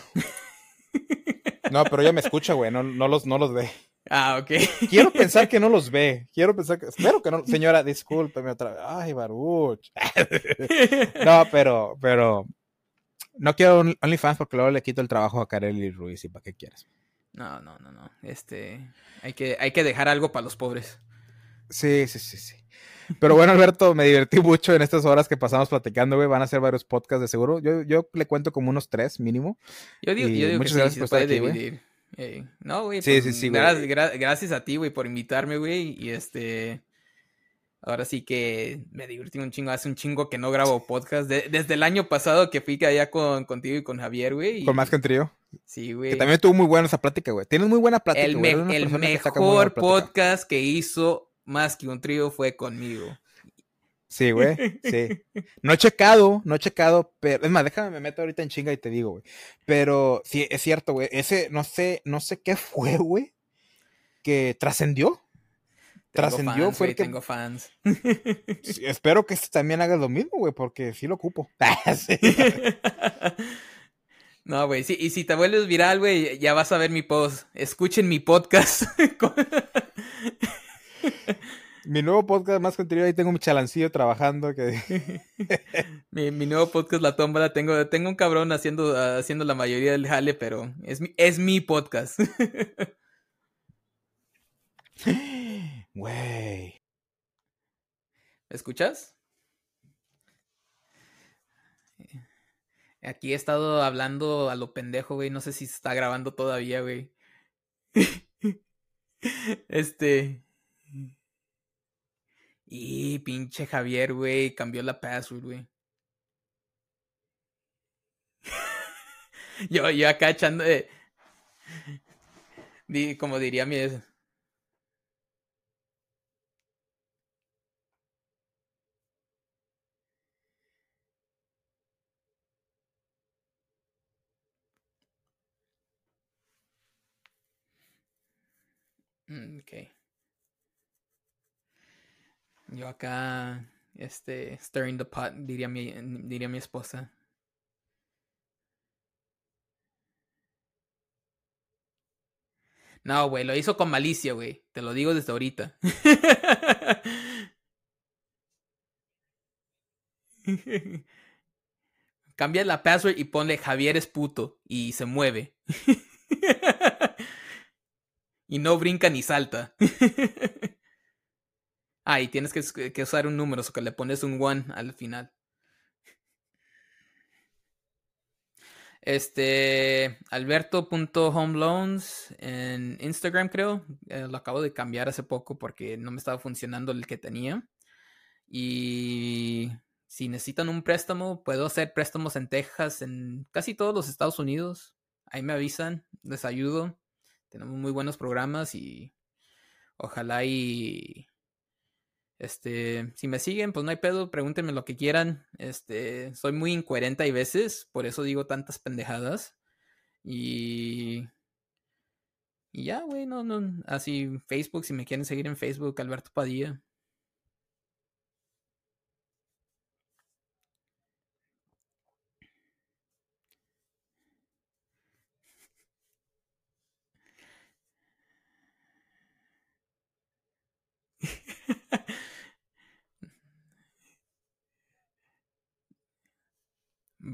No, pero ella me escucha, güey. No, no, los, no los ve. Ah, ok. Quiero pensar que <laughs> no los ve. Quiero pensar que. Espero que no. <laughs> Señora, discúlpeme otra vez. Ay, Baruch. <laughs> No, pero, pero. No quiero OnlyFans porque luego le quito el trabajo a Kareli Ruiz. ¿Y para qué quieres? No, no, no, no. Este. Hay que, hay que dejar algo para los pobres. Sí, sí, sí, sí. Pero bueno, Alberto, me divertí mucho en estas horas que pasamos platicando, güey. Van a ser varios podcasts de seguro. Yo, yo le cuento como unos tres mínimo. Yo digo, Y yo digo que muchas sí, gracias sí por estar aquí, güey. Eh, no, güey. Sí, pues, sí, sí, güey. gra- gra- gracias a ti, güey, por invitarme, güey. Y este. Ahora sí que me divertí un chingo. Hace un chingo que no grabo podcast. de- desde el año pasado que fui allá con, contigo y con Javier, güey. y- Con más que un trío. Sí, güey. Que también estuvo muy buena esa plática, güey. Tienes muy buena plática, el, me- el que mejor podcast que hizo más que un trío fue conmigo. Sí, güey. Sí. <laughs> No he checado, no he checado, pero es más, déjame me meto ahorita en chinga y te digo, güey. Pero sí, es cierto, güey. Ese, no sé, no sé qué fue, güey. Que trascendió. Trascendió fue el que. Tengo fans. Sí, espero que este también haga lo mismo, güey, porque sí lo ocupo. <laughs> Sí. <laughs> No, güey, sí, y si te vuelves viral, güey, ya vas a ver mi post. Escuchen mi podcast. Mi nuevo podcast más contenido, ahí tengo mi chalancillo trabajando. Que... <laughs> mi, mi nuevo podcast, La Tómbola, tengo, tengo un cabrón haciendo, haciendo la mayoría del jale, pero es mi, es mi podcast. <laughs> Güey. ¿Me escuchas? Aquí he estado hablando a lo pendejo, güey. No sé si se está grabando todavía, güey. <laughs> Este. Y pinche Javier, güey, cambió la password, güey. <laughs> yo, yo acá echando de... Como diría mi... Mm, Ok. Yo acá, este, stirring the pot, diría mi, diría mi esposa. No, güey, lo hizo con malicia, güey. Te lo digo desde ahorita. <laughs> Cambia la password y ponle Javier es puto y se mueve. <laughs> y no brinca ni salta. <laughs> ah, y tienes que, usar un número, o que le pones un one al final. Este, alberto.homeloans en Instagram creo. Eh, lo acabo de cambiar hace poco porque no me estaba funcionando el que tenía. Y si necesitan un préstamo, puedo hacer préstamos en Texas, en casi todos los Estados Unidos. Ahí me avisan, les ayudo. Tenemos muy buenos programas y ojalá y este, si me siguen, pues no hay pedo, pregúntenme lo que quieran. Este, soy muy incoherente hay veces, por eso digo tantas pendejadas. Y y ya, güey, no no así Facebook si me quieren seguir en Facebook Alberto Padilla.